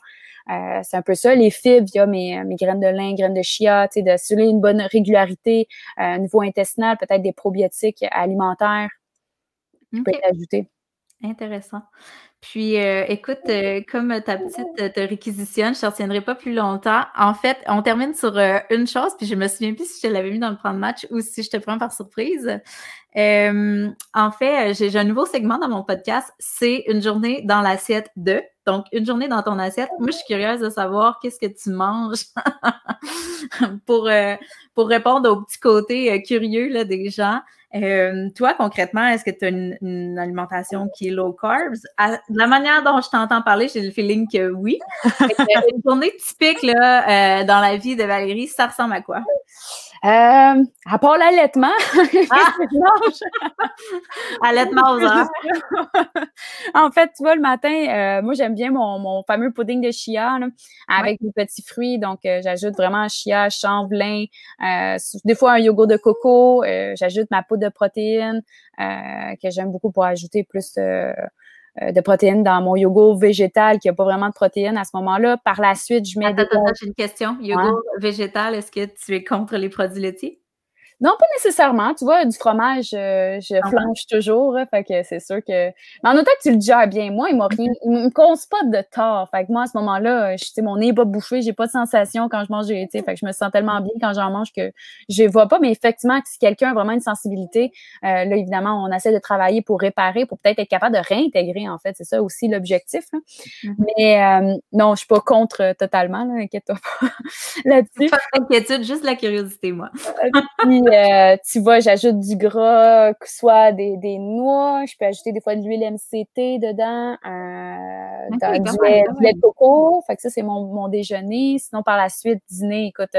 Euh, c'est un peu ça. Les fibres, il y a mes, mes graines de lin, graines de chia, tu sais, d'assurer une bonne régularité euh, au niveau intestinal, peut-être des probiotiques alimentaires qui peuvent être ajoutés. Intéressant. Puis, euh, écoute, comme ta petite te réquisitionne, je ne retiendrai pas plus longtemps. En fait, on termine sur une chose, puis je me souviens plus si je te l'avais mis dans le plan de match ou si je te prends par surprise. En fait, j'ai un nouveau segment dans mon podcast, c'est une journée dans l'assiette de. Donc, une journée dans ton assiette. Moi, je suis curieuse de savoir qu'est-ce que tu manges pour, euh, pour répondre au petit côté euh, curieux là, des gens. Euh, toi, concrètement, est-ce que tu as une, alimentation qui est low carbs? de la manière dont je t'entends parler, j'ai le feeling que oui. une journée typique là, dans la vie de Valérie, ça ressemble à quoi? Euh, à part l'allaitement, ah! allaitement aux heures. en fait, tu vois, le matin, euh, moi, j'aime bien mon, mon, fameux pudding de chia avec des petits fruits. Donc, euh, j'ajoute vraiment chia, chanvre, euh, des fois un yogourt de coco. j'ajoute ma poudre de protéines que j'aime beaucoup pour ajouter plus euh, de protéines dans mon yogourt végétal qui n'a pas vraiment de protéines à ce moment-là. Par la suite, je mets attends, des... Attends, j'ai une question. Yogourt végétal, est-ce que tu es contre les produits laitiers? Non, pas nécessairement. Tu vois, du fromage, euh, je ah flanche toujours. Hein, fait que c'est sûr que. Mais en autant que tu le gères bien, moi, il m'a rien. Il me cause pas de tort. Fait que moi, à ce moment-là, je, mon nez n'est pas bouffé, j'ai pas de sensation quand je mange. Fait que je me sens tellement bien quand j'en mange que je vois pas. Mais effectivement, si quelqu'un a vraiment une sensibilité, euh, là, évidemment, on essaie de travailler pour réparer, pour peut-être être capable de réintégrer, en fait. C'est ça aussi l'objectif. Mm-hmm. Mais euh, non, je suis pas contre totalement, là, inquiète-toi pas là-dessus. Pas d'inquiétude, juste la curiosité, moi. Euh, tu vois, j'ajoute du gras, soit des, des, noix, je peux ajouter des fois de l'huile MCT dedans, euh, du, lait, de coco. Fait que ça, c'est mon, mon, déjeuner. Sinon, par la suite, dîner, écoute,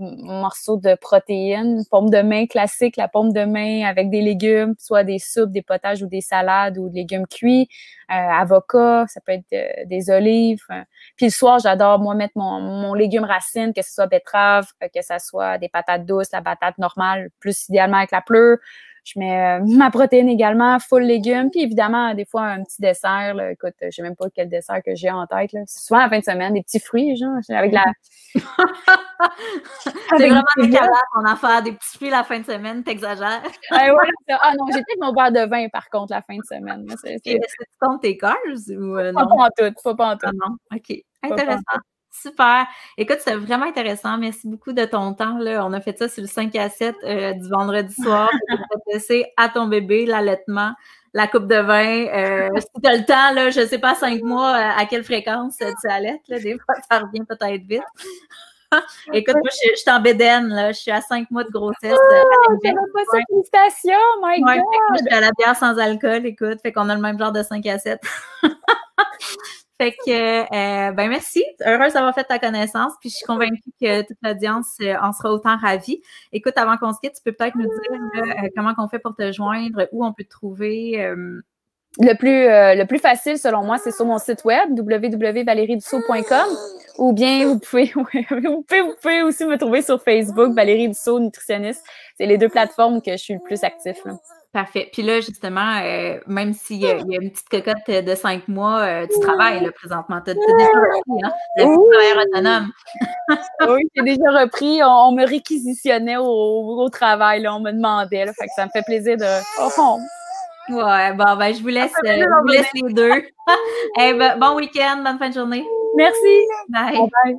euh, morceau de protéines, pomme de main classique, la pomme de main avec des légumes, soit des soupes, des potages ou des salades ou des légumes cuits, euh, avocat, ça peut être euh, des olives. Euh. Puis le soir, j'adore moi mettre mon, mon légume racine, que ce soit betterave, que ce soit des patates douces, la patate normale, plus idéalement avec la pleure, je mets euh, ma protéine également, full légumes, puis évidemment, des fois, un petit dessert. Là. Écoute, je sais même pas quel dessert que j'ai en tête. C'est souvent à la fin de semaine, des petits fruits, genre, avec la... c'est vraiment décalage ton affaire, des petits fruits la fin de semaine, t'exagères. ah non, j'ai peut-être mon verre de vin, par contre, la fin de semaine. Est-ce que tu comptes tes carbs ou euh, non? Pas en tout, pas en tout. Ah non, OK. Intéressant. Super. Écoute, c'est vraiment intéressant. Merci beaucoup de ton temps. Là. On a fait ça sur le 5 à 7 euh, du vendredi soir laisser à ton bébé l'allaitement. la coupe de vin. Euh, si tu as le temps, là, je sais pas, cinq mois, euh, à quelle fréquence tu allaites, là, des fois, ça revient peut-être vite. Écoute, moi, je, suis en bédaine, là. Je suis à cinq mois de grossesse. Oh, pas ça, félicitations, my God! je suis à la bière sans alcool, écoute. Fait qu'on a le même genre de 5 à 7. Fait que, euh, ben merci. Heureuse d'avoir fait ta connaissance. Puis je suis convaincue que toute l'audience euh, en sera autant ravie. Écoute, avant qu'on se quitte, tu peux peut-être nous dire euh, comment on fait pour te joindre, où on peut te trouver. Le plus, le plus facile, selon moi, c'est sur mon site web, www.valeriedussault.com. Ou bien, vous pouvez, vous pouvez, vous pouvez aussi me trouver sur Facebook, Valérie Dussault, nutritionniste. C'est les deux plateformes que je suis le plus actif. Là. Parfait. Puis là, justement, euh, même s'il y, a une petite cocotte de cinq mois, euh, tu travailles là, présentement. Tu as, déjà repris, hein? Vie oui. autonome. oui, j'ai déjà repris. On, me réquisitionnait au, travail. Là, on me demandait. Là, fait que ça me fait plaisir de. Oh, Ouais, bon, ben, je vous laisse, euh, je vous laisse les deux. hey, ben, bon week-end, bonne fin de journée. Merci. bye. bye.